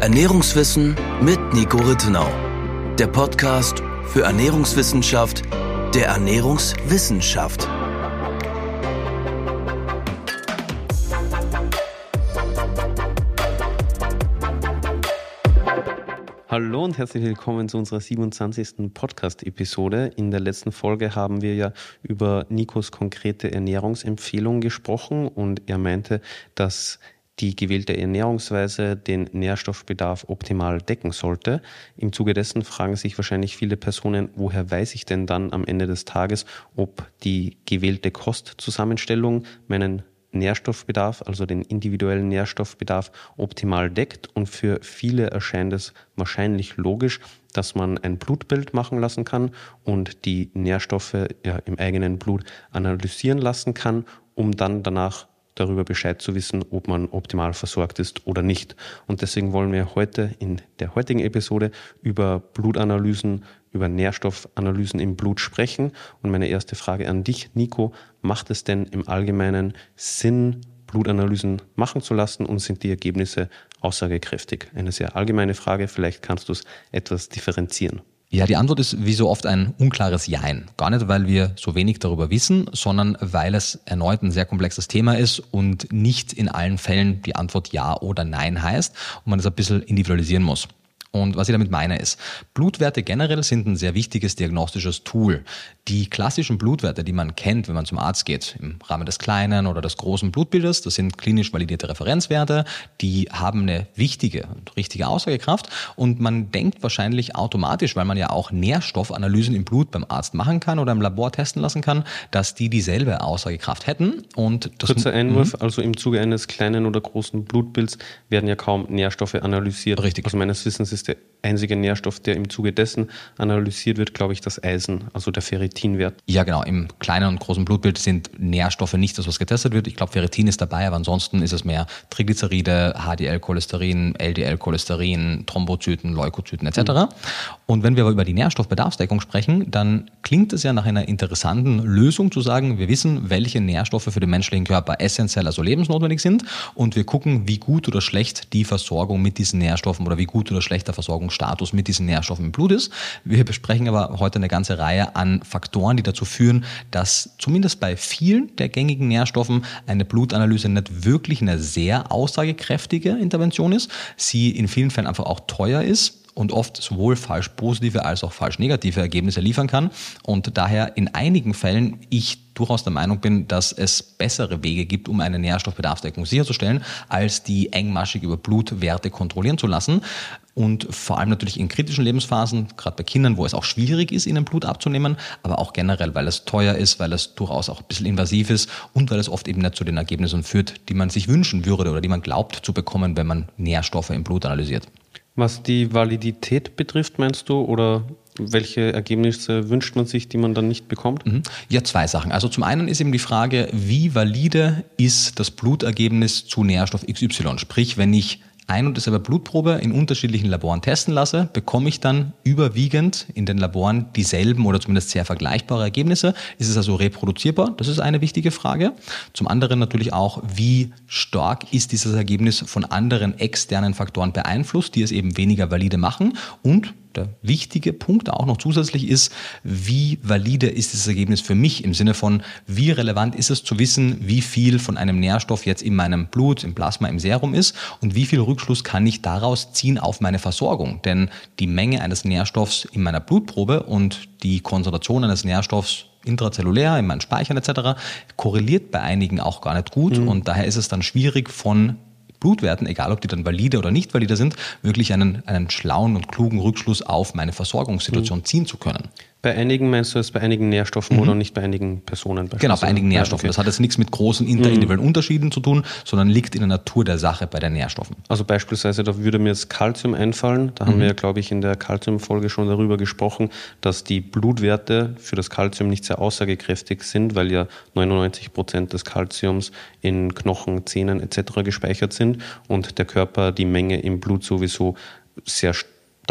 Ernährungswissen mit Nico Rittenau. Der Podcast für Ernährungswissenschaft der Ernährungswissenschaft. Hallo und herzlich willkommen zu unserer 27. Podcast-Episode. In der letzten Folge haben wir ja über Nikos konkrete Ernährungsempfehlung gesprochen und er meinte, dass die gewählte Ernährungsweise den Nährstoffbedarf optimal decken sollte. Im Zuge dessen fragen sich wahrscheinlich viele Personen, woher weiß ich denn dann am Ende des Tages, ob die gewählte Kostzusammenstellung meinen Nährstoffbedarf, also den individuellen Nährstoffbedarf optimal deckt. Und für viele erscheint es wahrscheinlich logisch, dass man ein Blutbild machen lassen kann und die Nährstoffe ja, im eigenen Blut analysieren lassen kann, um dann danach darüber Bescheid zu wissen, ob man optimal versorgt ist oder nicht. Und deswegen wollen wir heute in der heutigen Episode über Blutanalysen, über Nährstoffanalysen im Blut sprechen. Und meine erste Frage an dich, Nico, macht es denn im Allgemeinen Sinn, Blutanalysen machen zu lassen und sind die Ergebnisse aussagekräftig? Eine sehr allgemeine Frage, vielleicht kannst du es etwas differenzieren. Ja, die Antwort ist wie so oft ein unklares Jein. Gar nicht, weil wir so wenig darüber wissen, sondern weil es erneut ein sehr komplexes Thema ist und nicht in allen Fällen die Antwort Ja oder Nein heißt und man es ein bisschen individualisieren muss. Und was ich damit meine ist, Blutwerte generell sind ein sehr wichtiges diagnostisches Tool. Die klassischen Blutwerte, die man kennt, wenn man zum Arzt geht, im Rahmen des kleinen oder des großen Blutbildes, das sind klinisch validierte Referenzwerte, die haben eine wichtige und richtige Aussagekraft und man denkt wahrscheinlich automatisch, weil man ja auch Nährstoffanalysen im Blut beim Arzt machen kann oder im Labor testen lassen kann, dass die dieselbe Aussagekraft hätten. Und das Kurzer Einwurf, mhm. also im Zuge eines kleinen oder großen Blutbilds werden ja kaum Nährstoffe analysiert. Richtig. Also meines Wissens ist ist der einzige Nährstoff, der im Zuge dessen analysiert wird, glaube ich, das Eisen, also der Ferritinwert. Ja, genau. Im kleinen und großen Blutbild sind Nährstoffe nicht das, was getestet wird. Ich glaube, Ferritin ist dabei, aber ansonsten ist es mehr Triglyceride, HDL-Cholesterin, LDL-Cholesterin, Thrombozyten, Leukozyten etc. Mhm. Und wenn wir aber über die Nährstoffbedarfsdeckung sprechen, dann klingt es ja nach einer interessanten Lösung zu sagen, wir wissen, welche Nährstoffe für den menschlichen Körper essentiell, also lebensnotwendig sind und wir gucken, wie gut oder schlecht die Versorgung mit diesen Nährstoffen oder wie gut oder schlecht der Versorgungsstatus mit diesen Nährstoffen im Blut ist. Wir besprechen aber heute eine ganze Reihe an Faktoren, die dazu führen, dass zumindest bei vielen der gängigen Nährstoffen eine Blutanalyse nicht wirklich eine sehr aussagekräftige Intervention ist. Sie in vielen Fällen einfach auch teuer ist und oft sowohl falsch positive als auch falsch negative Ergebnisse liefern kann und daher in einigen Fällen ich durchaus der Meinung bin, dass es bessere Wege gibt, um eine Nährstoffbedarfsdeckung sicherzustellen, als die engmaschig über Blutwerte kontrollieren zu lassen. Und vor allem natürlich in kritischen Lebensphasen, gerade bei Kindern, wo es auch schwierig ist, ihnen Blut abzunehmen, aber auch generell, weil es teuer ist, weil es durchaus auch ein bisschen invasiv ist und weil es oft eben nicht zu den Ergebnissen führt, die man sich wünschen würde oder die man glaubt zu bekommen, wenn man Nährstoffe im Blut analysiert. Was die Validität betrifft, meinst du, oder welche Ergebnisse wünscht man sich, die man dann nicht bekommt? Mhm. Ja, zwei Sachen. Also zum einen ist eben die Frage, wie valide ist das Blutergebnis zu Nährstoff XY? Sprich, wenn ich ein und dieselbe Blutprobe in unterschiedlichen Laboren testen lasse, bekomme ich dann überwiegend in den Laboren dieselben oder zumindest sehr vergleichbare Ergebnisse. Ist es also reproduzierbar? Das ist eine wichtige Frage. Zum anderen natürlich auch, wie stark ist dieses Ergebnis von anderen externen Faktoren beeinflusst, die es eben weniger valide machen und der wichtige Punkt auch noch zusätzlich ist, wie valide ist dieses Ergebnis für mich im Sinne von, wie relevant ist es zu wissen, wie viel von einem Nährstoff jetzt in meinem Blut, im Plasma, im Serum ist und wie viel Rückschluss kann ich daraus ziehen auf meine Versorgung. Denn die Menge eines Nährstoffs in meiner Blutprobe und die Konzentration eines Nährstoffs intrazellulär, in meinen Speichern etc., korreliert bei einigen auch gar nicht gut mhm. und daher ist es dann schwierig von Blutwerten, egal ob die dann valide oder nicht valide sind, wirklich einen, einen schlauen und klugen Rückschluss auf meine Versorgungssituation mhm. ziehen zu können. Bei einigen meinst du es bei einigen Nährstoffen mhm. oder nicht bei einigen Personen? Genau, bei einigen Nährstoffen. Okay. Das hat jetzt nichts mit großen interindividuellen mhm. Unterschieden zu tun, sondern liegt in der Natur der Sache bei den Nährstoffen. Also beispielsweise, da würde mir jetzt Kalzium einfallen. Da mhm. haben wir ja, glaube ich, in der Kalziumfolge schon darüber gesprochen, dass die Blutwerte für das Kalzium nicht sehr aussagekräftig sind, weil ja 99 Prozent des Kalziums in Knochen, Zähnen etc. gespeichert sind und der Körper die Menge im Blut sowieso sehr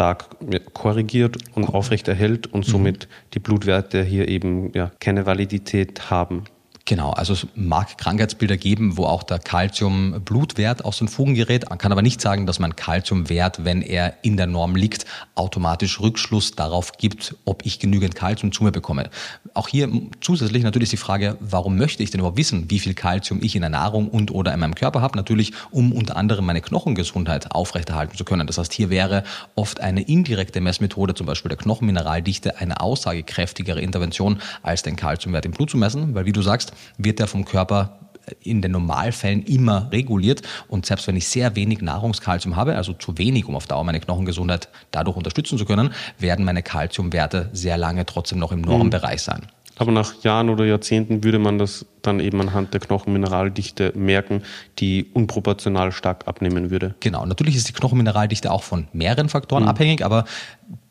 stark korrigiert und aufrechterhält und somit mhm. die Blutwerte hier eben ja, keine Validität haben. Genau, also es mag Krankheitsbilder geben, wo auch der Calcium-Blutwert aus den Fugen gerät, man kann aber nicht sagen, dass mein Calciumwert, wenn er in der Norm liegt, automatisch Rückschluss darauf gibt, ob ich genügend Calcium zu mir bekomme. Auch hier zusätzlich natürlich die Frage, warum möchte ich denn überhaupt wissen, wie viel Calcium ich in der Nahrung und oder in meinem Körper habe? Natürlich, um unter anderem meine Knochengesundheit aufrechterhalten zu können. Das heißt, hier wäre oft eine indirekte Messmethode, zum Beispiel der Knochenmineraldichte, eine aussagekräftigere Intervention, als den Calciumwert im Blut zu messen, weil wie du sagst, wird er vom Körper in den Normalfällen immer reguliert. Und selbst wenn ich sehr wenig Nahrungskalzium habe, also zu wenig, um auf Dauer meine Knochengesundheit dadurch unterstützen zu können, werden meine Kalziumwerte sehr lange trotzdem noch im Normbereich sein. Aber nach Jahren oder Jahrzehnten würde man das dann eben anhand der Knochenmineraldichte merken, die unproportional stark abnehmen würde. Genau, natürlich ist die Knochenmineraldichte auch von mehreren Faktoren mhm. abhängig, aber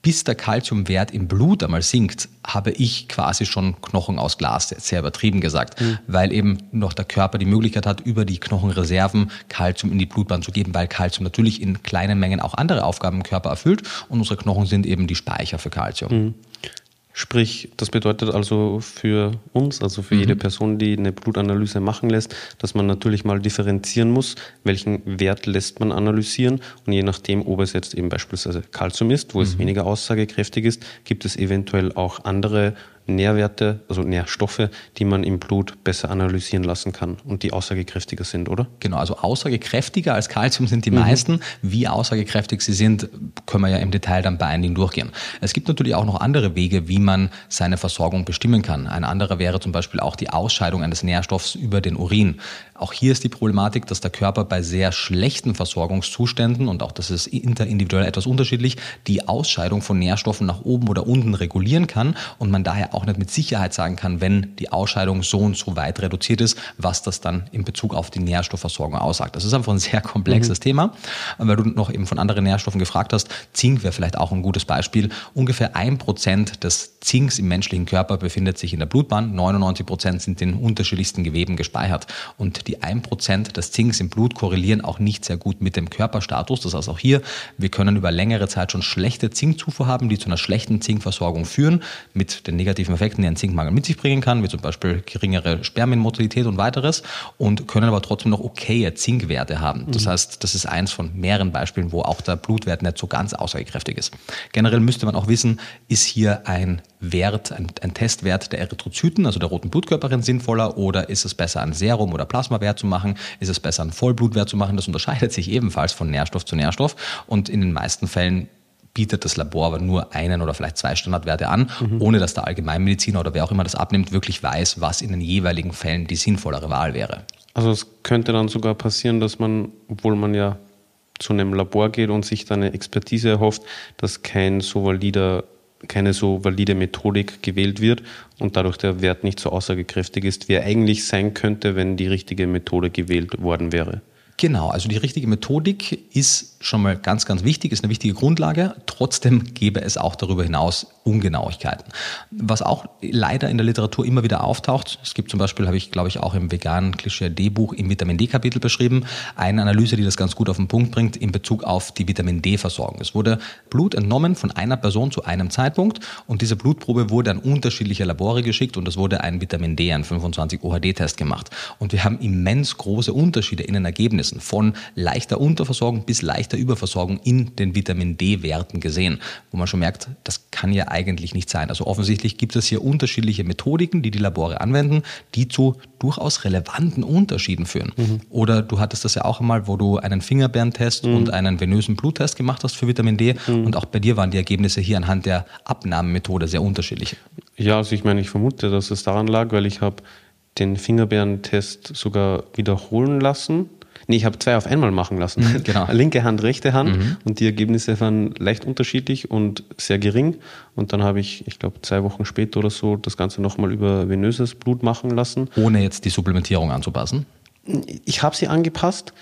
bis der Kalziumwert im Blut einmal sinkt, habe ich quasi schon Knochen aus Glas, sehr übertrieben gesagt, mhm. weil eben noch der Körper die Möglichkeit hat, über die Knochenreserven Kalzium in die Blutbahn zu geben, weil Kalzium natürlich in kleinen Mengen auch andere Aufgaben im Körper erfüllt und unsere Knochen sind eben die Speicher für Kalzium. Mhm. Sprich, das bedeutet also für uns, also für mhm. jede Person, die eine Blutanalyse machen lässt, dass man natürlich mal differenzieren muss, welchen Wert lässt man analysieren und je nachdem, ob es jetzt eben beispielsweise Kalzium ist, wo mhm. es weniger aussagekräftig ist, gibt es eventuell auch andere Nährwerte, also Nährstoffe, die man im Blut besser analysieren lassen kann und die aussagekräftiger sind, oder? Genau, also aussagekräftiger als Kalzium sind die mhm. meisten. Wie aussagekräftig sie sind, können wir ja im Detail dann bei einigen durchgehen. Es gibt natürlich auch noch andere Wege, wie man seine Versorgung bestimmen kann. Ein anderer wäre zum Beispiel auch die Ausscheidung eines Nährstoffs über den Urin. Auch hier ist die Problematik, dass der Körper bei sehr schlechten Versorgungszuständen, und auch das ist interindividuell etwas unterschiedlich, die Ausscheidung von Nährstoffen nach oben oder unten regulieren kann und man daher auch nicht mit Sicherheit sagen kann, wenn die Ausscheidung so und so weit reduziert ist, was das dann in Bezug auf die Nährstoffversorgung aussagt. Das ist einfach ein sehr komplexes mhm. Thema. Weil du noch eben von anderen Nährstoffen gefragt hast, Zink wäre vielleicht auch ein gutes Beispiel. Ungefähr ein Prozent des Zinks im menschlichen Körper befindet sich in der Blutbahn, 99 Prozent sind in unterschiedlichsten Geweben gespeichert. Und die 1% des Zinks im Blut korrelieren auch nicht sehr gut mit dem Körperstatus. Das heißt auch hier, wir können über längere Zeit schon schlechte Zinkzufuhr haben, die zu einer schlechten Zinkversorgung führen, mit den negativen Effekten, die ein Zinkmangel mit sich bringen kann, wie zum Beispiel geringere Spermienmotilität und weiteres, und können aber trotzdem noch okaye Zinkwerte haben. Das mhm. heißt, das ist eins von mehreren Beispielen, wo auch der Blutwert nicht so ganz aussagekräftig ist. Generell müsste man auch wissen, ist hier ein Wert, ein, ein Testwert der Erythrozyten, also der roten Blutkörperin sinnvoller, oder ist es besser ein Serum oder Plasma Plasmawert zu machen? Ist es besser, einen Vollblutwert zu machen? Das unterscheidet sich ebenfalls von Nährstoff zu Nährstoff. Und in den meisten Fällen bietet das Labor aber nur einen oder vielleicht zwei Standardwerte an, mhm. ohne dass der Allgemeinmediziner oder wer auch immer das abnimmt, wirklich weiß, was in den jeweiligen Fällen die sinnvollere Wahl wäre. Also es könnte dann sogar passieren, dass man, obwohl man ja zu einem Labor geht und sich dann eine Expertise erhofft, dass kein so valider keine so valide Methodik gewählt wird und dadurch der Wert nicht so aussagekräftig ist, wie er eigentlich sein könnte, wenn die richtige Methode gewählt worden wäre. Genau, also die richtige Methodik ist schon mal ganz, ganz wichtig, ist eine wichtige Grundlage. Trotzdem gäbe es auch darüber hinaus Ungenauigkeiten. Was auch leider in der Literatur immer wieder auftaucht, es gibt zum Beispiel, habe ich glaube ich auch im veganen Klischee D-Buch im Vitamin D-Kapitel beschrieben, eine Analyse, die das ganz gut auf den Punkt bringt in Bezug auf die Vitamin D-Versorgung. Es wurde Blut entnommen von einer Person zu einem Zeitpunkt und diese Blutprobe wurde an unterschiedliche Labore geschickt und es wurde ein Vitamin D, ein 25 OHD-Test gemacht. Und wir haben immens große Unterschiede in den Ergebnissen von leichter Unterversorgung bis leichter Überversorgung in den Vitamin D-Werten gesehen, wo man schon merkt, das kann ja eigentlich nicht sein. Also offensichtlich gibt es hier unterschiedliche Methodiken, die die Labore anwenden, die zu durchaus relevanten Unterschieden führen. Mhm. Oder du hattest das ja auch einmal, wo du einen Fingerbeerentest mhm. und einen venösen Bluttest gemacht hast für Vitamin D mhm. und auch bei dir waren die Ergebnisse hier anhand der Abnahmemethode sehr unterschiedlich. Ja, also ich meine, ich vermute, dass es daran lag, weil ich habe den Fingerbeerentest sogar wiederholen lassen Nee, ich habe zwei auf einmal machen lassen. Mhm, genau. Linke Hand, rechte Hand. Mhm. Und die Ergebnisse waren leicht unterschiedlich und sehr gering. Und dann habe ich, ich glaube, zwei Wochen später oder so das Ganze nochmal über venöses Blut machen lassen. Ohne jetzt die Supplementierung anzupassen? Ich habe sie angepasst,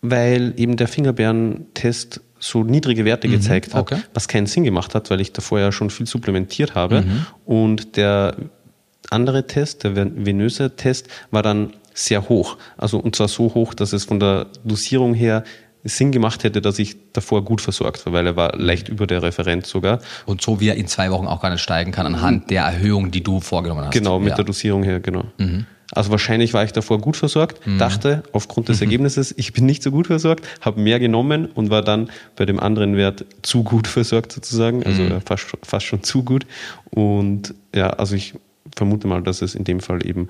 weil eben der Fingerbeerentest so niedrige Werte mhm, gezeigt hat, okay. was keinen Sinn gemacht hat, weil ich davor ja schon viel supplementiert habe. Mhm. Und der andere Test, der venöse Test, war dann sehr hoch. Also und zwar so hoch, dass es von der Dosierung her Sinn gemacht hätte, dass ich davor gut versorgt war, weil er war leicht über der Referenz sogar. Und so wie er in zwei Wochen auch gar nicht steigen kann anhand der Erhöhung, die du vorgenommen hast. Genau, mit ja. der Dosierung her, genau. Mhm. Also wahrscheinlich war ich davor gut versorgt, mhm. dachte aufgrund des mhm. Ergebnisses, ich bin nicht so gut versorgt, habe mehr genommen und war dann bei dem anderen Wert zu gut versorgt sozusagen, also mhm. fast, fast schon zu gut. Und ja, also ich vermute mal, dass es in dem Fall eben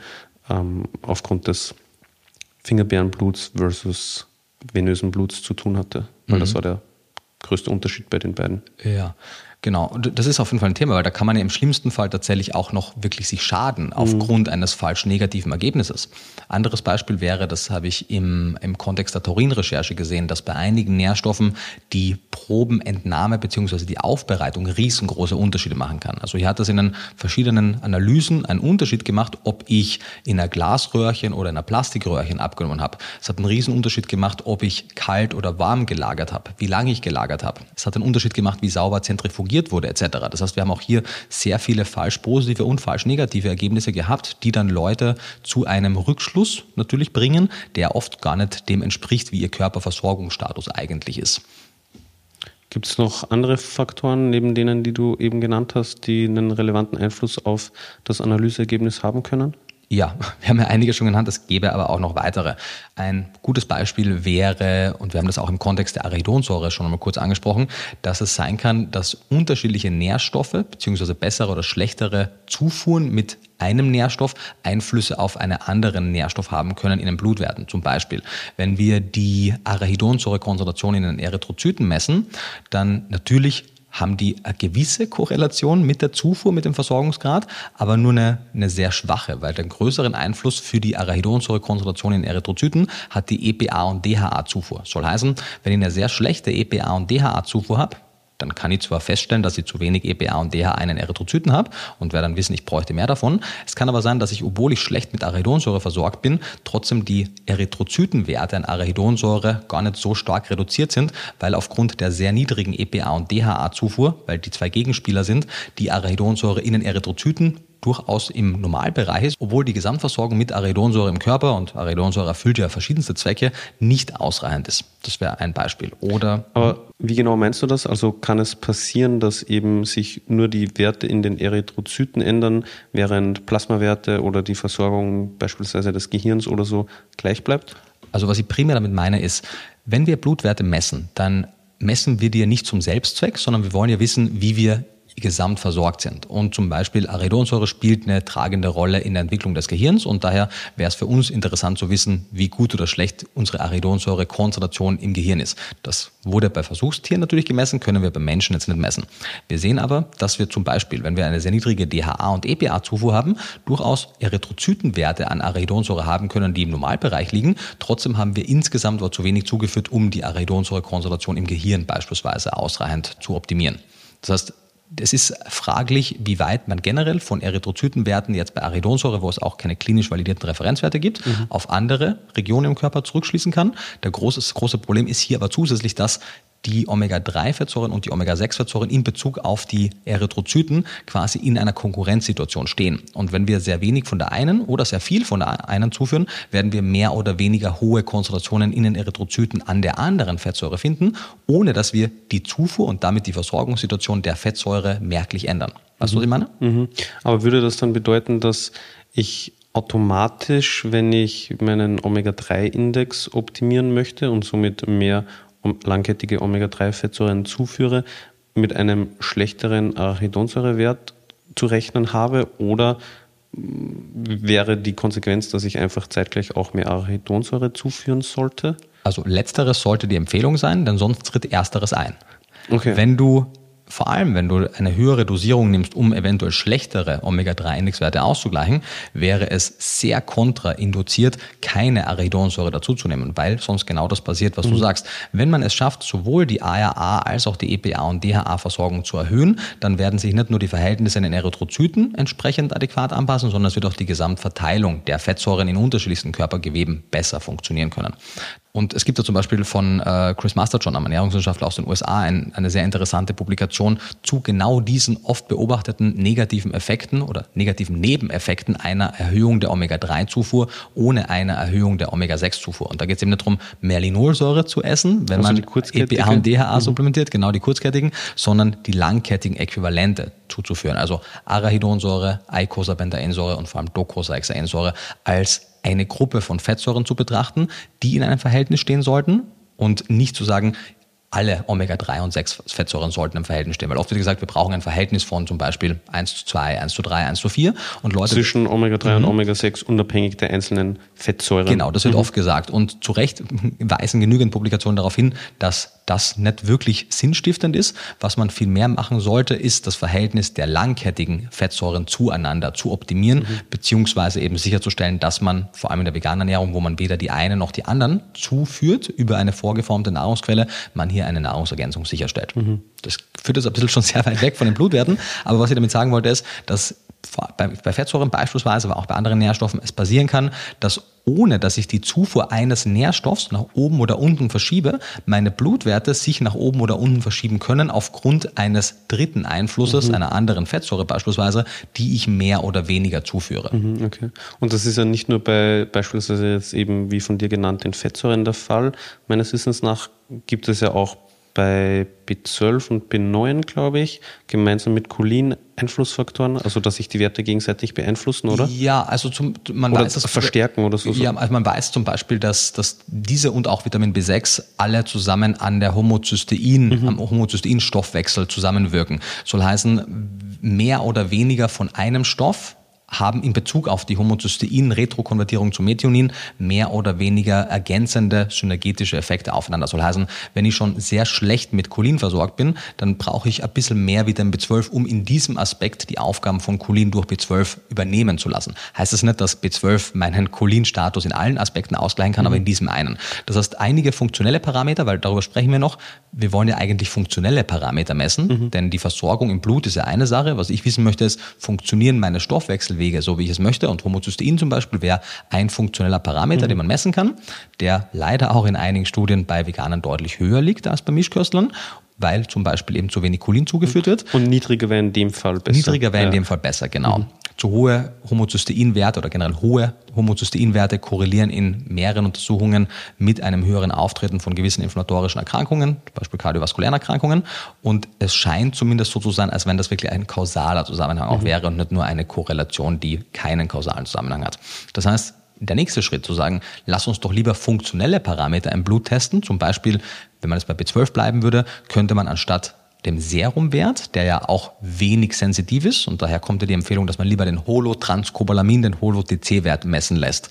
ähm, aufgrund des Fingerbeerenbluts versus venösen Bluts zu tun hatte, weil mhm. das war der größte Unterschied bei den beiden. Ja, Genau, und das ist auf jeden Fall ein Thema, weil da kann man ja im schlimmsten Fall tatsächlich auch noch wirklich sich schaden aufgrund mhm. eines falsch negativen Ergebnisses. Anderes Beispiel wäre, das habe ich im, im Kontext der Taurinrecherche gesehen, dass bei einigen Nährstoffen die Probenentnahme bzw. die Aufbereitung riesengroße Unterschiede machen kann. Also hier hat es in den verschiedenen Analysen einen Unterschied gemacht, ob ich in einer Glasröhrchen oder in einer Plastikröhrchen abgenommen habe. Es hat einen Riesenunterschied gemacht, ob ich kalt oder warm gelagert habe, wie lange ich gelagert habe. Es hat einen Unterschied gemacht, wie sauber zentrifugiert korrigiert wurde etc. Das heißt, wir haben auch hier sehr viele falsch positive und falsch negative Ergebnisse gehabt, die dann Leute zu einem Rückschluss natürlich bringen, der oft gar nicht dem entspricht, wie ihr Körperversorgungsstatus eigentlich ist. Gibt es noch andere Faktoren neben denen, die du eben genannt hast, die einen relevanten Einfluss auf das Analyseergebnis haben können? Ja, wir haben ja einige schon genannt, es gäbe aber auch noch weitere. Ein gutes Beispiel wäre, und wir haben das auch im Kontext der Arachidonsäure schon einmal kurz angesprochen, dass es sein kann, dass unterschiedliche Nährstoffe beziehungsweise bessere oder schlechtere Zufuhren mit einem Nährstoff Einflüsse auf einen anderen Nährstoff haben können in den Blutwerten. Zum Beispiel, wenn wir die Arachidonsäurekonzentration in den Erythrozyten messen, dann natürlich haben die eine gewisse Korrelation mit der Zufuhr, mit dem Versorgungsgrad, aber nur eine, eine sehr schwache, weil den größeren Einfluss für die Arachidonsäurekonzentration in Erythrozyten hat die EPA und DHA-Zufuhr. Soll heißen, wenn ich eine sehr schlechte EPA und DHA-Zufuhr habe, dann kann ich zwar feststellen, dass ich zu wenig EPA und DHA in Erythrozyten habe und werde dann wissen, ich bräuchte mehr davon. Es kann aber sein, dass ich, obwohl ich schlecht mit Arachidonsäure versorgt bin, trotzdem die Erythrozytenwerte an Arachidonsäure gar nicht so stark reduziert sind, weil aufgrund der sehr niedrigen EPA und DHA-Zufuhr, weil die zwei Gegenspieler sind, die Arachidonsäure in den Erythrozyten durchaus im Normalbereich ist, obwohl die Gesamtversorgung mit Arachidonsäure im Körper und Arachidonsäure erfüllt ja verschiedenste Zwecke, nicht ausreichend ist. Das wäre ein Beispiel. Oder Aber wie genau meinst du das? Also kann es passieren, dass eben sich nur die Werte in den Erythrozyten ändern, während Plasmawerte oder die Versorgung beispielsweise des Gehirns oder so gleich bleibt? Also was ich primär damit meine ist, wenn wir Blutwerte messen, dann messen wir die ja nicht zum Selbstzweck, sondern wir wollen ja wissen, wie wir gesamt versorgt sind. Und zum Beispiel Arachidonsäure spielt eine tragende Rolle in der Entwicklung des Gehirns und daher wäre es für uns interessant zu wissen, wie gut oder schlecht unsere Arachidonsäure-Konzentration im Gehirn ist. Das wurde bei Versuchstieren natürlich gemessen, können wir bei Menschen jetzt nicht messen. Wir sehen aber, dass wir zum Beispiel, wenn wir eine sehr niedrige DHA- und EPA-Zufuhr haben, durchaus Erythrozytenwerte an Arachidonsäure haben können, die im Normalbereich liegen. Trotzdem haben wir insgesamt zu wenig zugeführt, um die Arachidonsäure-Konzentration im Gehirn beispielsweise ausreichend zu optimieren. Das heißt, es ist fraglich, wie weit man generell von Erythrozytenwerten jetzt bei Aridonsäure, wo es auch keine klinisch validierten Referenzwerte gibt, mhm. auf andere Regionen im Körper zurückschließen kann. Der große, das große Problem ist hier aber zusätzlich, dass die Omega-3-Fettsäuren und die Omega-6-Fettsäuren in Bezug auf die Erythrozyten quasi in einer Konkurrenzsituation stehen. Und wenn wir sehr wenig von der einen oder sehr viel von der einen zuführen, werden wir mehr oder weniger hohe Konzentrationen in den Erythrozyten an der anderen Fettsäure finden, ohne dass wir die Zufuhr und damit die Versorgungssituation der Fettsäure merklich ändern. Weißt du, was ich meine? Mhm. Aber würde das dann bedeuten, dass ich automatisch, wenn ich meinen Omega-3-Index optimieren möchte und somit mehr langkettige Omega-3-Fettsäuren zuführe, mit einem schlechteren Arachidonsäurewert zu rechnen habe oder wäre die Konsequenz, dass ich einfach zeitgleich auch mehr Arachidonsäure zuführen sollte? Also letzteres sollte die Empfehlung sein, denn sonst tritt ersteres ein. Okay. Wenn du vor allem, wenn du eine höhere Dosierung nimmst, um eventuell schlechtere Omega-3-Indexwerte auszugleichen, wäre es sehr kontrainduziert, keine Arachidonsäure dazuzunehmen, weil sonst genau das passiert, was mhm. du sagst. Wenn man es schafft, sowohl die ARA als auch die EPA und DHA-Versorgung zu erhöhen, dann werden sich nicht nur die Verhältnisse in den Erythrozyten entsprechend adäquat anpassen, sondern es wird auch die Gesamtverteilung der Fettsäuren in unterschiedlichsten Körpergeweben besser funktionieren können. Und es gibt ja zum Beispiel von äh, Chris Masterjohn, einem Ernährungswissenschaftler aus den USA, ein, eine sehr interessante Publikation, Korrelation zu genau diesen oft beobachteten negativen Effekten oder negativen Nebeneffekten einer Erhöhung der Omega-3-Zufuhr ohne eine Erhöhung der Omega-6-Zufuhr. Und da geht es eben nicht darum, mehr Linolsäure zu essen, wenn also man EPA und DHA mhm. supplementiert, genau die kurzkettigen, sondern die langkettigen Äquivalente zuzuführen. Also Arachidonsäure, Eicosapentaensäure und vor allem Docosahexaensäure als eine Gruppe von Fettsäuren zu betrachten, die in einem Verhältnis stehen sollten und nicht zu sagen, alle Omega-3 und 6 Fettsäuren sollten im Verhältnis stehen. Weil oft wird gesagt, wir brauchen ein Verhältnis von zum Beispiel 1 zu 2, 1 zu 3, 1 zu 4. Und Leute, Zwischen Omega-3 mhm. und Omega-6 unabhängig der einzelnen Fettsäuren. Genau, das wird mhm. oft gesagt. Und zu Recht weisen genügend Publikationen darauf hin, dass das nicht wirklich sinnstiftend ist. Was man viel mehr machen sollte, ist das Verhältnis der langkettigen Fettsäuren zueinander zu optimieren, mhm. beziehungsweise eben sicherzustellen, dass man vor allem in der veganen Ernährung, wo man weder die eine noch die anderen zuführt über eine vorgeformte Nahrungsquelle, man hier eine Nahrungsergänzung sicherstellt. Mhm. Das führt jetzt ein bisschen schon sehr weit weg von den Blutwerten, aber was ich damit sagen wollte, ist, dass bei Fettsäuren beispielsweise, aber auch bei anderen Nährstoffen es passieren kann, dass ohne dass ich die Zufuhr eines Nährstoffs nach oben oder unten verschiebe, meine Blutwerte sich nach oben oder unten verschieben können aufgrund eines dritten Einflusses, mhm. einer anderen Fettsäure beispielsweise, die ich mehr oder weniger zuführe. Mhm, okay. Und das ist ja nicht nur bei beispielsweise jetzt eben wie von dir genannt den Fettsäuren der Fall. Meines Wissens nach gibt es ja auch bei B12 und B9, glaube ich, gemeinsam mit Cholin Einflussfaktoren, also dass sich die Werte gegenseitig beeinflussen, oder? Ja, also zum, man oder weiß das verstärken oder so. Ja, also man weiß zum Beispiel, dass, dass diese und auch Vitamin B6 alle zusammen an der Homozystein, mhm. am Homozysteinstoffwechsel zusammenwirken. Soll heißen, mehr oder weniger von einem Stoff haben in Bezug auf die Homozystein-Retrokonvertierung zu Methionin mehr oder weniger ergänzende synergetische Effekte aufeinander. Das soll heißen, wenn ich schon sehr schlecht mit Cholin versorgt bin, dann brauche ich ein bisschen mehr Vitamin B12, um in diesem Aspekt die Aufgaben von Cholin durch B12 übernehmen zu lassen. Heißt das nicht, dass B12 meinen Cholin-Status in allen Aspekten ausgleichen kann, mhm. aber in diesem einen. Das heißt, einige funktionelle Parameter, weil darüber sprechen wir noch, wir wollen ja eigentlich funktionelle Parameter messen, mhm. denn die Versorgung im Blut ist ja eine Sache. Was ich wissen möchte, ist, funktionieren meine Stoffwechsel Wege, so wie ich es möchte. Und Homozystein zum Beispiel wäre ein funktioneller Parameter, mhm. den man messen kann, der leider auch in einigen Studien bei Veganern deutlich höher liegt als bei Mischköstlern weil zum Beispiel eben zu wenig Cholin zugeführt wird. Und niedriger wäre in dem Fall besser. Niedriger wäre ja. in dem Fall besser, genau. Mhm zu hohe Homozysteinwerte oder generell hohe Homozysteinwerte korrelieren in mehreren Untersuchungen mit einem höheren Auftreten von gewissen inflammatorischen Erkrankungen, zum Beispiel kardiovaskulären Erkrankungen. Und es scheint zumindest so zu sein, als wenn das wirklich ein kausaler Zusammenhang auch mhm. wäre und nicht nur eine Korrelation, die keinen kausalen Zusammenhang hat. Das heißt, der nächste Schritt zu sagen, lass uns doch lieber funktionelle Parameter im Blut testen. Zum Beispiel, wenn man es bei B12 bleiben würde, könnte man anstatt dem Serumwert, der ja auch wenig sensitiv ist und daher kommt ja die Empfehlung, dass man lieber den Holotranscobalamin, den Holo-TC-Wert messen lässt.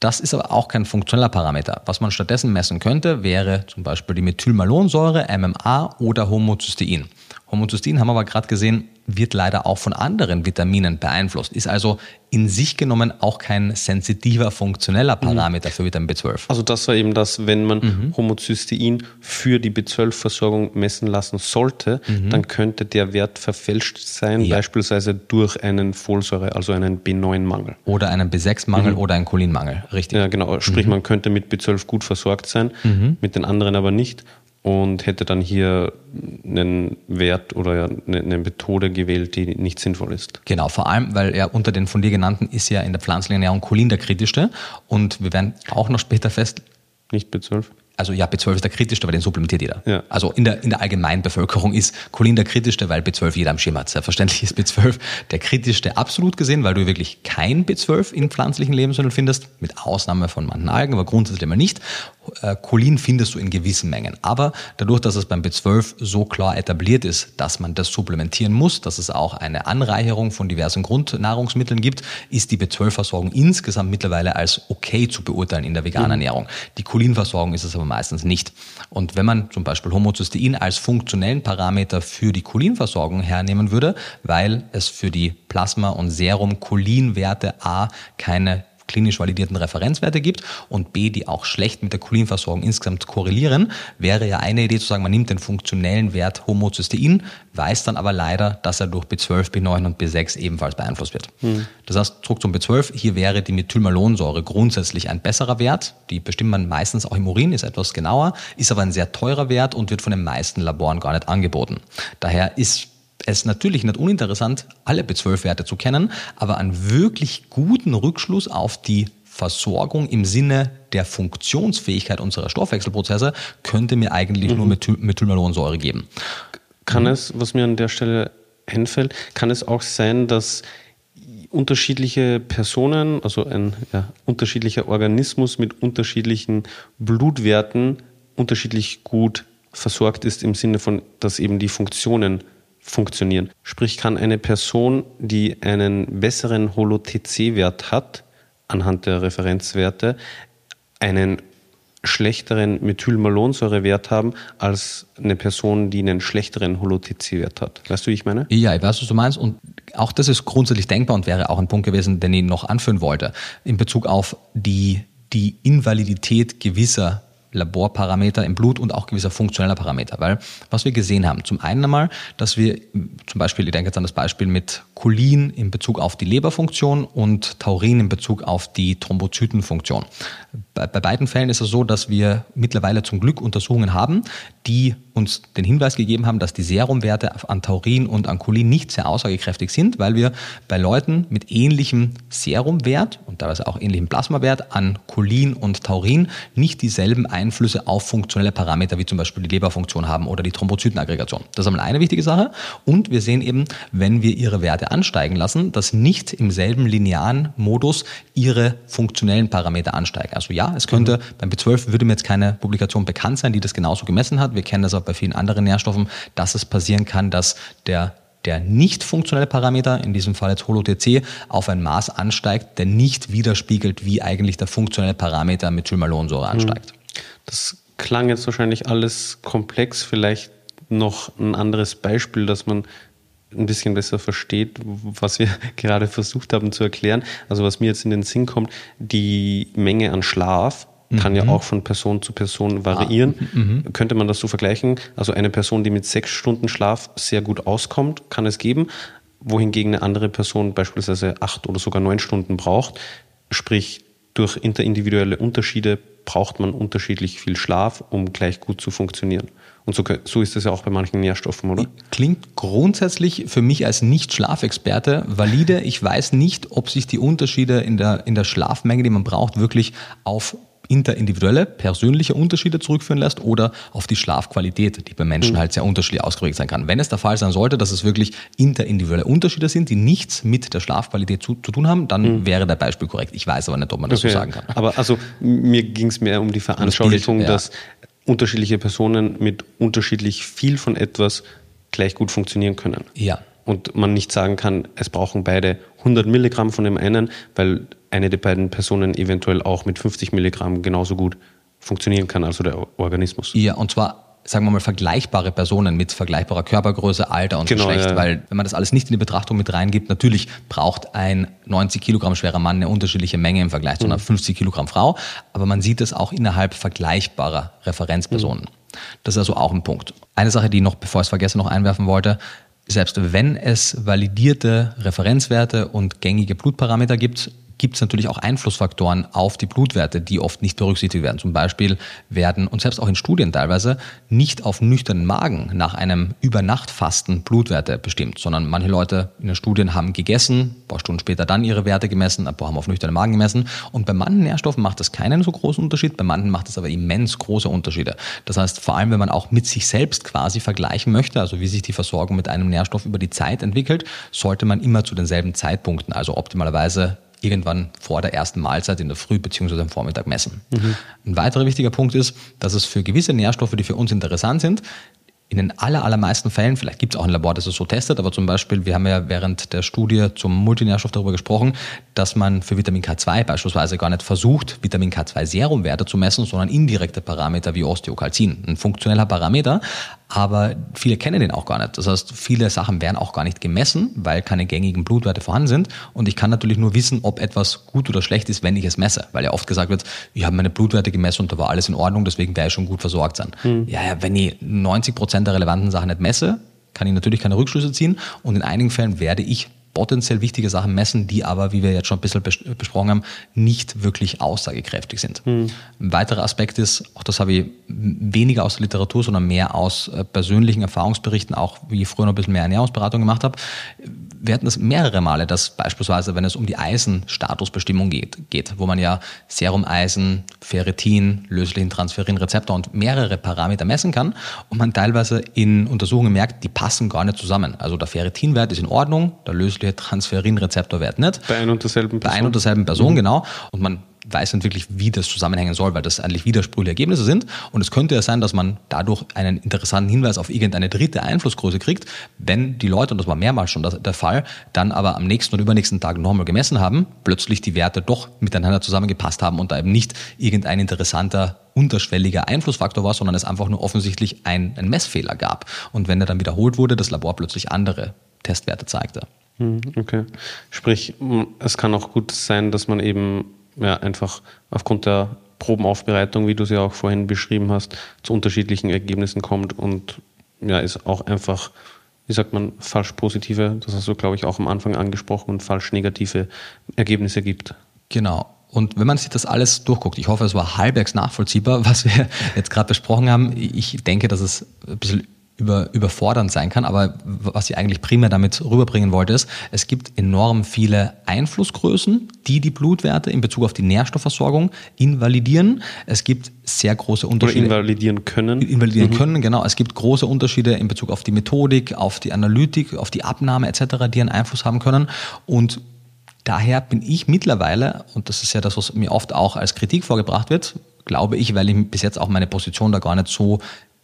Das ist aber auch kein funktioneller Parameter. Was man stattdessen messen könnte, wäre zum Beispiel die Methylmalonsäure, MMA oder Homozystein. Homozystein haben wir aber gerade gesehen, wird leider auch von anderen Vitaminen beeinflusst, ist also in sich genommen auch kein sensitiver, funktioneller mhm. Parameter mhm. für Vitamin B12. Also das war eben das, wenn man mhm. Homozystein für die B12-Versorgung messen lassen sollte, mhm. dann könnte der Wert verfälscht sein, ja. beispielsweise durch einen Folsäure, also einen B9-Mangel. Oder einen B6-Mangel mhm. oder einen Cholinmangel, richtig. Ja, genau. Sprich, mhm. man könnte mit B12 gut versorgt sein, mit den anderen aber nicht und hätte dann hier einen Wert oder eine Methode gewählt, die nicht sinnvoll ist. Genau, vor allem, weil ja unter den von dir genannten ist ja in der pflanzlichen Ernährung Cholin der kritischste und wir werden auch noch später fest... Nicht B12? also ja, B12 ist der kritischste, weil den supplementiert jeder. Ja. Also in der, in der allgemeinen Bevölkerung ist Cholin der kritischste, weil B12 jeder am Schirm hat. Selbstverständlich ist B12 der kritischste absolut gesehen, weil du wirklich kein B12 in pflanzlichen Lebensmitteln findest, mit Ausnahme von manchen Algen, aber grundsätzlich immer nicht. Äh, Cholin findest du in gewissen Mengen. Aber dadurch, dass es beim B12 so klar etabliert ist, dass man das supplementieren muss, dass es auch eine Anreicherung von diversen Grundnahrungsmitteln gibt, ist die B12-Versorgung insgesamt mittlerweile als okay zu beurteilen in der veganen mhm. Ernährung. Die Cholinversorgung ist es aber meistens nicht. Und wenn man zum Beispiel Homozystein als funktionellen Parameter für die Cholinversorgung hernehmen würde, weil es für die Plasma- und Serum-Cholinwerte A keine klinisch validierten Referenzwerte gibt und B, die auch schlecht mit der Cholinversorgung insgesamt korrelieren, wäre ja eine Idee zu sagen, man nimmt den funktionellen Wert Homozystein, weiß dann aber leider, dass er durch B12, B9 und B6 ebenfalls beeinflusst wird. Hm. Das heißt, zurück zum B12, hier wäre die Methylmalonsäure grundsätzlich ein besserer Wert. Die bestimmt man meistens auch im Urin, ist etwas genauer, ist aber ein sehr teurer Wert und wird von den meisten Laboren gar nicht angeboten. Daher ist es natürlich nicht uninteressant, alle B12-Werte zu kennen, aber einen wirklich guten Rückschluss auf die Versorgung im Sinne der Funktionsfähigkeit unserer Stoffwechselprozesse könnte mir eigentlich mhm. nur Methyl Methylmalonsäure geben. Kann mhm. es, was mir an der Stelle einfällt, kann es auch sein, dass unterschiedliche Personen, also ein ja, unterschiedlicher Organismus mit unterschiedlichen Blutwerten unterschiedlich gut versorgt ist im Sinne von, dass eben die Funktionen funktionieren. Sprich, kann eine Person, die einen besseren Holo-TC-Wert hat, anhand der Referenzwerte, einen schlechteren Methylmalonsäurewert haben als eine Person, die einen schlechteren Holo-TC-Wert hat. Weißt du, wie ich meine? Ja, ich weiß, was du meinst. Und auch das ist grundsätzlich denkbar und wäre auch ein Punkt gewesen, den ich noch anführen wollte, in Bezug auf die, die Invalidität gewisser Laborparameter im Blut und auch gewisser funktioneller Parameter. Weil was wir gesehen haben, zum einen einmal, dass wir zum Beispiel, ich denke jetzt an das Beispiel mit Cholin in Bezug auf die Leberfunktion und Taurin in Bezug auf die Thrombozytenfunktion. Bei, bei beiden Fällen ist es so, dass wir mittlerweile zum Glück Untersuchungen haben, die uns den Hinweis gegeben haben, dass die Serumwerte an Taurin und an Cholin nicht sehr aussagekräftig sind, weil wir bei Leuten mit ähnlichem Serumwert und teilweise auch ähnlichem Plasmawert an Cholin und Taurin nicht dieselben Einflüsse auf funktionelle Parameter wie zum Beispiel die Leberfunktion haben oder die Thrombozytenaggregation. Das ist einmal eine wichtige Sache. Und wir sehen eben, wenn wir ihre Werte ansteigen lassen, dass nicht im selben linearen Modus ihre funktionellen Parameter ansteigen. Also ja, es könnte, mhm. beim B12 würde mir jetzt keine Publikation bekannt sein, die das genauso gemessen hat. Wir kennen das auch bei vielen anderen Nährstoffen, dass es passieren kann, dass der der nicht funktionelle Parameter, in diesem Fall jetzt HoloTC, auf ein Maß ansteigt, der nicht widerspiegelt, wie eigentlich der funktionelle Parameter Methylmalonsäure mhm. ansteigt. Das klang jetzt wahrscheinlich alles komplex, vielleicht noch ein anderes Beispiel, dass man ein bisschen besser versteht, was wir gerade versucht haben zu erklären. Also was mir jetzt in den Sinn kommt, die Menge an Schlaf kann mhm. ja auch von Person zu Person variieren. Ah, mhm. Könnte man das so vergleichen? Also eine Person, die mit sechs Stunden Schlaf sehr gut auskommt, kann es geben, wohingegen eine andere Person beispielsweise acht oder sogar neun Stunden braucht. Sprich, durch interindividuelle Unterschiede braucht man unterschiedlich viel Schlaf, um gleich gut zu funktionieren. Und so, so ist es ja auch bei manchen Nährstoffen, oder? Klingt grundsätzlich für mich als Nicht-Schlafexperte valide. Ich weiß nicht, ob sich die Unterschiede in der, in der Schlafmenge, die man braucht, wirklich auf interindividuelle, persönliche Unterschiede zurückführen lässt oder auf die Schlafqualität, die bei Menschen mhm. halt sehr unterschiedlich ausgeprägt sein kann. Wenn es der Fall sein sollte, dass es wirklich interindividuelle Unterschiede sind, die nichts mit der Schlafqualität zu, zu tun haben, dann mhm. wäre der Beispiel korrekt. Ich weiß aber nicht, ob man das okay. so sagen kann. Aber also mir ging es mehr um die Veranschaulichung, das Bild, ja. dass unterschiedliche Personen mit unterschiedlich viel von etwas gleich gut funktionieren können. Ja. Und man nicht sagen kann, es brauchen beide 100 Milligramm von dem einen, weil eine der beiden Personen eventuell auch mit 50 Milligramm genauso gut funktionieren kann, also der Organismus. Ja, und zwar sagen wir mal, vergleichbare Personen mit vergleichbarer Körpergröße, Alter und genau, Geschlecht, ja. weil wenn man das alles nicht in die Betrachtung mit reingibt, natürlich braucht ein 90 Kilogramm schwerer Mann eine unterschiedliche Menge im Vergleich zu einer 50 mhm. Kilogramm Frau, aber man sieht es auch innerhalb vergleichbarer Referenzpersonen. Mhm. Das ist also auch ein Punkt. Eine Sache, die ich noch, bevor ich es vergesse, noch einwerfen wollte, selbst wenn es validierte Referenzwerte und gängige Blutparameter gibt, gibt es natürlich auch Einflussfaktoren auf die Blutwerte, die oft nicht berücksichtigt werden. Zum Beispiel werden, und selbst auch in Studien teilweise, nicht auf nüchternen Magen nach einem Übernachtfasten Blutwerte bestimmt, sondern manche Leute in den Studien haben gegessen, ein paar Stunden später dann ihre Werte gemessen, ein paar haben auf nüchternen Magen gemessen. Und bei manchen Nährstoffen macht das keinen so großen Unterschied, bei manchen macht es aber immens große Unterschiede. Das heißt, vor allem, wenn man auch mit sich selbst quasi vergleichen möchte, also wie sich die Versorgung mit einem Nährstoff über die Zeit entwickelt, sollte man immer zu denselben Zeitpunkten, also optimalerweise irgendwann vor der ersten Mahlzeit in der Früh bzw. am Vormittag messen. Mhm. Ein weiterer wichtiger Punkt ist, dass es für gewisse Nährstoffe, die für uns interessant sind, in den aller, allermeisten Fällen, vielleicht gibt es auch ein Labor, das es so testet, aber zum Beispiel, wir haben ja während der Studie zum Multinährstoff darüber gesprochen, dass man für Vitamin K2 beispielsweise gar nicht versucht, Vitamin K2 Serumwerte zu messen, sondern indirekte Parameter wie Osteokalzin. Ein funktioneller Parameter, aber viele kennen den auch gar nicht. Das heißt, viele Sachen werden auch gar nicht gemessen, weil keine gängigen Blutwerte vorhanden sind. Und ich kann natürlich nur wissen, ob etwas gut oder schlecht ist, wenn ich es messe. Weil ja oft gesagt wird, ich habe meine Blutwerte gemessen und da war alles in Ordnung, deswegen werde ich schon gut versorgt sein. Mhm. Ja, ja, wenn ich 90 Prozent der relevanten Sachen nicht messe, kann ich natürlich keine Rückschlüsse ziehen. Und in einigen Fällen werde ich potenziell wichtige Sachen messen, die aber, wie wir jetzt schon ein bisschen besprochen haben, nicht wirklich aussagekräftig sind. Hm. Ein weiterer Aspekt ist, auch das habe ich weniger aus der Literatur, sondern mehr aus äh, persönlichen Erfahrungsberichten, auch wie ich früher noch ein bisschen mehr Ernährungsberatung gemacht habe. Wir hatten das mehrere Male, dass beispielsweise, wenn es um die Eisenstatusbestimmung geht, geht wo man ja Serum-Eisen, Ferritin, löslichen Transferinrezeptor und mehrere Parameter messen kann und man teilweise in Untersuchungen merkt, die passen gar nicht zusammen. Also der Ferritinwert ist in Ordnung, der lösliche Transferinrezeptorwert nicht. Bei einer und derselben Person. Bei einer und derselben Person, mhm. genau. Und man weiß nicht wirklich, wie das zusammenhängen soll, weil das eigentlich widersprüchliche Ergebnisse sind. Und es könnte ja sein, dass man dadurch einen interessanten Hinweis auf irgendeine dritte Einflussgröße kriegt, wenn die Leute, und das war mehrmals schon der Fall, dann aber am nächsten oder übernächsten Tag nochmal gemessen haben, plötzlich die Werte doch miteinander zusammengepasst haben und da eben nicht irgendein interessanter unterschwelliger Einflussfaktor war, sondern es einfach nur offensichtlich ein, ein Messfehler gab. Und wenn er dann wiederholt wurde, das Labor plötzlich andere Testwerte zeigte. Hm, okay. Sprich, es kann auch gut sein, dass man eben ja, einfach aufgrund der Probenaufbereitung, wie du sie auch vorhin beschrieben hast, zu unterschiedlichen Ergebnissen kommt und ja, ist auch einfach, wie sagt man, falsch positive, das hast du, glaube ich, auch am Anfang angesprochen, und falsch negative Ergebnisse gibt. Genau. Und wenn man sich das alles durchguckt, ich hoffe, es war halbwegs nachvollziehbar, was wir jetzt gerade besprochen haben. Ich denke, dass es ein bisschen über, überfordernd sein kann. Aber was ich eigentlich primär damit rüberbringen wollte, ist, es gibt enorm viele Einflussgrößen, die die Blutwerte in Bezug auf die Nährstoffversorgung invalidieren. Es gibt sehr große Unterschiede. Oder invalidieren können. Invalidieren mhm. können, genau. Es gibt große Unterschiede in Bezug auf die Methodik, auf die Analytik, auf die Abnahme etc., die einen Einfluss haben können. Und daher bin ich mittlerweile, und das ist ja das, was mir oft auch als Kritik vorgebracht wird, glaube ich, weil ich bis jetzt auch meine Position da gar nicht so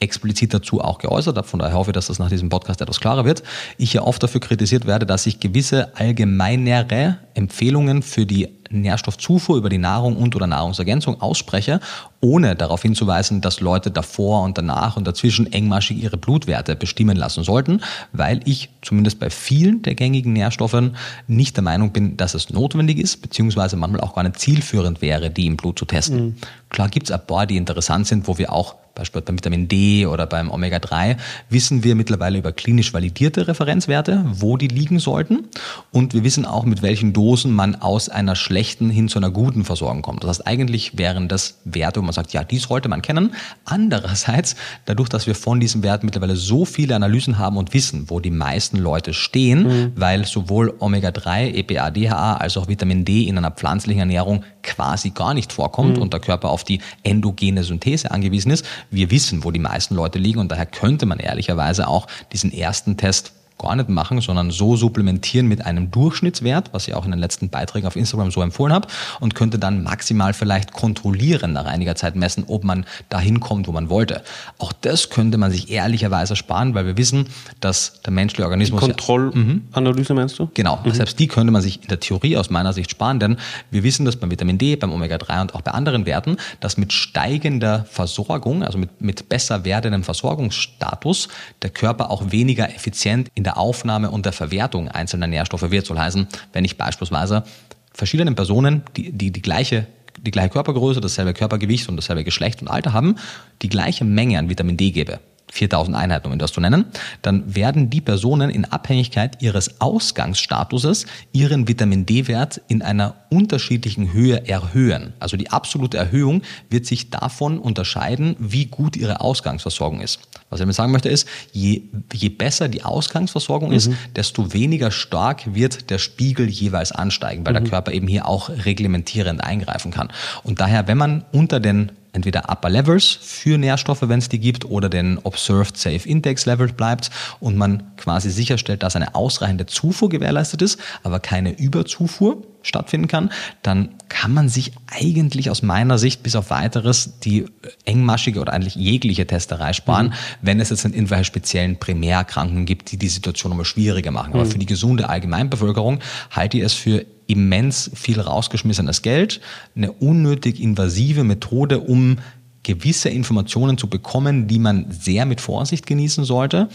explizit dazu auch geäußert habe. Von daher hoffe ich, dass das nach diesem Podcast etwas klarer wird. Ich ja oft dafür kritisiert werde, dass ich gewisse allgemeinere Empfehlungen für die Nährstoffzufuhr über die Nahrung und oder Nahrungsergänzung ausspreche, ohne darauf hinzuweisen, dass Leute davor und danach und dazwischen engmaschig ihre Blutwerte bestimmen lassen sollten, weil ich zumindest bei vielen der gängigen Nährstoffen nicht der Meinung bin, dass es notwendig ist, beziehungsweise manchmal auch gar nicht zielführend wäre, die im Blut zu testen. Mhm. Klar gibt es ein paar, die interessant sind, wo wir auch beispielsweise beim Vitamin D oder beim Omega-3, wissen wir mittlerweile über klinisch validierte Referenzwerte, wo die liegen sollten. Und wir wissen auch, mit welchen Dosen man aus einer schlechten hin zu einer guten Versorgung kommt. Das heißt, eigentlich wären das Werte, wo man sagt, ja, die sollte man kennen. Andererseits, dadurch, dass wir von diesen Werten mittlerweile so viele Analysen haben und wissen, wo die meisten Leute stehen, mhm. weil sowohl Omega-3, EPA, DHA als auch Vitamin D in einer pflanzlichen Ernährung quasi gar nicht vorkommt mhm. und der Körper auf die endogene Synthese angewiesen ist, wir wissen, wo die meisten Leute liegen und daher könnte man ehrlicherweise auch diesen ersten Test gar nicht machen, sondern so supplementieren mit einem Durchschnittswert, was ich auch in den letzten Beiträgen auf Instagram so empfohlen habe, und könnte dann maximal vielleicht kontrollieren nach einiger Zeit messen, ob man dahin kommt, wo man wollte. Auch das könnte man sich ehrlicherweise sparen, weil wir wissen, dass der menschliche Organismus. Die Kontrollanalyse meinst du? Genau. Mhm. Selbst die könnte man sich in der Theorie aus meiner Sicht sparen, denn wir wissen, dass beim Vitamin D, beim Omega-3 und auch bei anderen Werten, dass mit steigender Versorgung, also mit, mit besser werdendem Versorgungsstatus, der Körper auch weniger effizient in der der Aufnahme und der Verwertung einzelner Nährstoffe wird. Soll heißen, wenn ich beispielsweise verschiedenen Personen, die die, die gleiche die gleiche Körpergröße, dasselbe Körpergewicht und dasselbe Geschlecht und Alter haben, die gleiche Menge an Vitamin D gebe, 4000 Einheiten, um das zu nennen, dann werden die Personen in Abhängigkeit ihres Ausgangsstatuses ihren Vitamin D-Wert in einer unterschiedlichen Höhe erhöhen. Also die absolute Erhöhung wird sich davon unterscheiden, wie gut ihre Ausgangsversorgung ist. Was ich damit sagen möchte ist, je, je besser die Ausgangsversorgung mhm. ist, desto weniger stark wird der Spiegel jeweils ansteigen, weil mhm. der Körper eben hier auch reglementierend eingreifen kann. Und daher, wenn man unter den entweder Upper Levels für Nährstoffe, wenn es die gibt, oder den Observed Safe Index Level bleibt und man quasi sicherstellt, dass eine ausreichende Zufuhr gewährleistet ist, aber keine Überzufuhr stattfinden kann, dann kann man sich eigentlich aus meiner Sicht bis auf weiteres die engmaschige oder eigentlich jegliche Testerei sparen, mhm. wenn es jetzt irgendwelche speziellen Primärerkrankungen gibt, die die Situation nochmal schwieriger machen. Aber mhm. für die gesunde Allgemeinbevölkerung halte ich es für immens viel rausgeschmissenes Geld, eine unnötig invasive Methode, um gewisse Informationen zu bekommen, die man sehr mit Vorsicht genießen sollte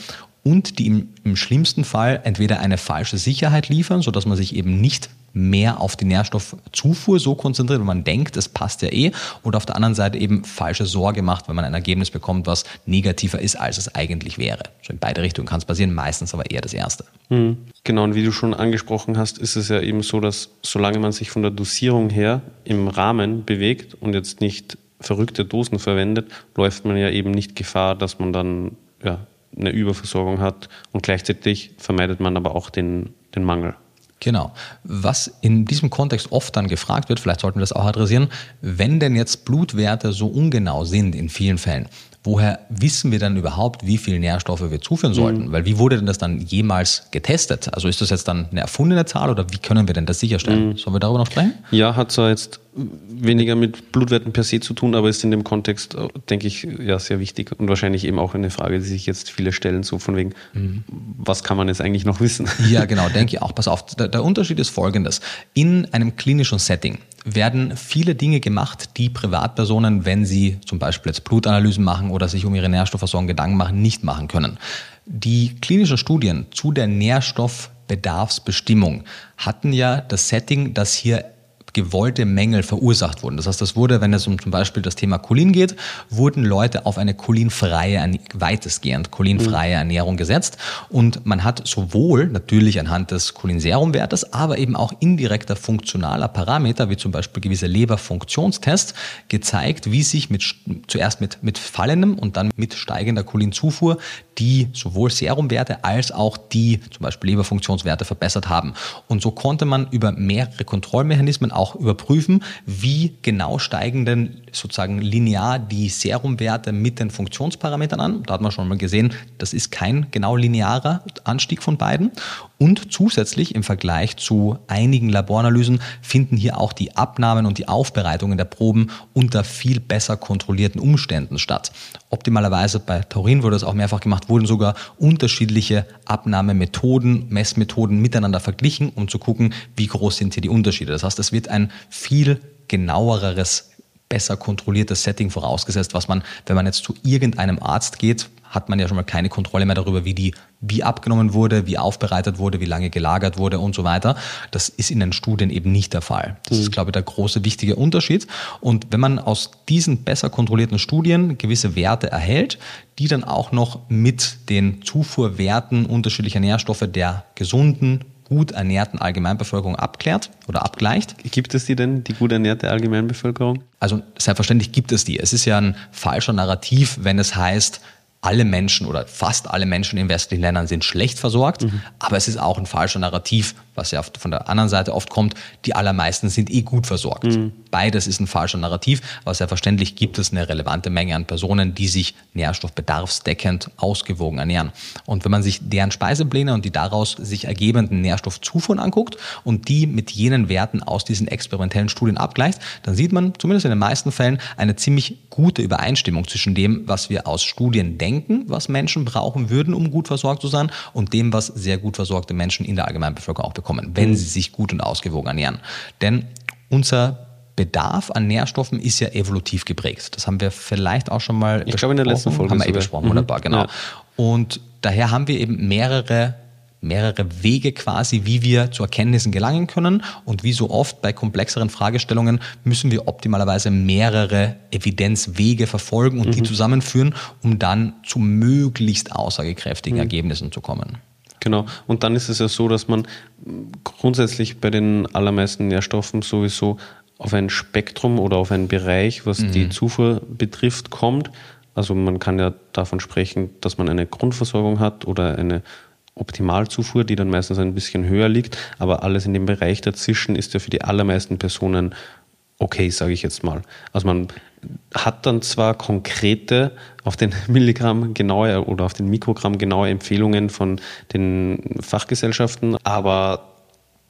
und die im, im schlimmsten Fall entweder eine falsche Sicherheit liefern, sodass man sich eben nicht mehr auf die Nährstoffzufuhr so konzentriert, wenn man denkt, es passt ja eh, oder auf der anderen Seite eben falsche Sorge macht, wenn man ein Ergebnis bekommt, was negativer ist, als es eigentlich wäre. So in beide Richtungen kann es passieren, meistens aber eher das Erste. Mhm. Genau, und wie du schon angesprochen hast, ist es ja eben so, dass solange man sich von der Dosierung her im Rahmen bewegt und jetzt nicht verrückte Dosen verwendet, läuft man ja eben nicht Gefahr, dass man dann ja, eine Überversorgung hat und gleichzeitig vermeidet man aber auch den, den Mangel. Genau. Was in diesem Kontext oft dann gefragt wird, vielleicht sollten wir das auch adressieren, wenn denn jetzt Blutwerte so ungenau sind in vielen Fällen, woher wissen wir dann überhaupt, wie viel Nährstoffe wir zuführen sollten? Mhm. Weil wie wurde denn das dann jemals getestet? Also ist das jetzt dann eine erfundene Zahl oder wie können wir denn das sicherstellen? Mhm. Sollen wir darüber noch sprechen? Ja, hat zwar jetzt weniger mit Blutwerten per se zu tun, aber ist in dem Kontext, äh, denke ich, ja sehr wichtig und wahrscheinlich eben auch eine Frage, die sich jetzt viele stellen, so von wegen, mhm. was kann man jetzt eigentlich noch wissen? Ja, genau, denke ich auch. Pass auf, der, der Unterschied ist folgendes. In einem klinischen Setting werden viele Dinge gemacht, die Privatpersonen, wenn sie zum Beispiel jetzt Blutanalysen machen oder sich um ihre Nährstoffversorgung Gedanken machen, nicht machen können. Die klinischen Studien zu der Nährstoffbedarfsbestimmung hatten ja das Setting, dass hier gewollte Mängel verursacht wurden. Das heißt, das wurde, wenn es um zum Beispiel das Thema Cholin geht, wurden Leute auf eine cholinfreie, weitestgehend cholinfreie mhm. Ernährung gesetzt. Und man hat sowohl natürlich anhand des Cholinserumwertes, aber eben auch indirekter funktionaler Parameter, wie zum Beispiel gewisse Leberfunktionstests, gezeigt, wie sich mit, zuerst mit, mit fallendem und dann mit steigender Cholinzufuhr die sowohl Serumwerte als auch die zum Beispiel Leberfunktionswerte verbessert haben. Und so konnte man über mehrere Kontrollmechanismen auch überprüfen, wie genau steigen denn sozusagen linear die Serumwerte mit den Funktionsparametern an. Da hat man schon mal gesehen, das ist kein genau linearer Anstieg von beiden. Und zusätzlich im Vergleich zu einigen Laboranalysen finden hier auch die Abnahmen und die Aufbereitungen der Proben unter viel besser kontrollierten Umständen statt. Optimalerweise bei Taurin wurde es auch mehrfach gemacht, wurden sogar unterschiedliche Abnahmemethoden, Messmethoden miteinander verglichen, um zu gucken, wie groß sind hier die Unterschiede. Das heißt, es wird ein viel genaueres besser kontrolliertes Setting vorausgesetzt, was man, wenn man jetzt zu irgendeinem Arzt geht, hat man ja schon mal keine Kontrolle mehr darüber, wie die, wie abgenommen wurde, wie aufbereitet wurde, wie lange gelagert wurde und so weiter. Das ist in den Studien eben nicht der Fall. Das mhm. ist, glaube ich, der große wichtige Unterschied. Und wenn man aus diesen besser kontrollierten Studien gewisse Werte erhält, die dann auch noch mit den Zufuhrwerten unterschiedlicher Nährstoffe der gesunden gut ernährten Allgemeinbevölkerung abklärt oder abgleicht. Gibt es die denn, die gut ernährte Allgemeinbevölkerung? Also selbstverständlich gibt es die. Es ist ja ein falscher Narrativ, wenn es heißt, alle Menschen oder fast alle Menschen in westlichen Ländern sind schlecht versorgt, mhm. aber es ist auch ein falscher Narrativ, was ja von der anderen Seite oft kommt, die allermeisten sind eh gut versorgt. Mhm. Beides ist ein falscher Narrativ, aber selbstverständlich gibt es eine relevante Menge an Personen, die sich nährstoffbedarfsdeckend ausgewogen ernähren. Und wenn man sich deren Speisepläne und die daraus sich ergebenden Nährstoffzufuhren anguckt und die mit jenen Werten aus diesen experimentellen Studien abgleicht, dann sieht man zumindest in den meisten Fällen eine ziemlich gute Übereinstimmung zwischen dem, was wir aus Studien denken, was Menschen brauchen würden, um gut versorgt zu sein, und dem, was sehr gut versorgte Menschen in der Allgemeinbevölkerung auch bekommen, wenn sie sich gut und ausgewogen ernähren. Denn unser Bedarf an Nährstoffen ist ja evolutiv geprägt. Das haben wir vielleicht auch schon mal ich glaube in der letzten Folge haben wir eh besprochen, mhm. wunderbar, genau. Ja. Und daher haben wir eben mehrere mehrere Wege quasi, wie wir zu Erkenntnissen gelangen können. Und wie so oft bei komplexeren Fragestellungen müssen wir optimalerweise mehrere Evidenzwege verfolgen und mhm. die zusammenführen, um dann zu möglichst aussagekräftigen mhm. Ergebnissen zu kommen. Genau. Und dann ist es ja so, dass man grundsätzlich bei den allermeisten Nährstoffen sowieso auf ein Spektrum oder auf einen Bereich, was mhm. die Zufuhr betrifft, kommt. Also man kann ja davon sprechen, dass man eine Grundversorgung hat oder eine Optimalzufuhr, die dann meistens ein bisschen höher liegt, aber alles in dem Bereich dazwischen ist ja für die allermeisten Personen okay, sage ich jetzt mal. Also man hat dann zwar konkrete auf den Milligramm genaue oder auf den Mikrogramm genaue Empfehlungen von den Fachgesellschaften, aber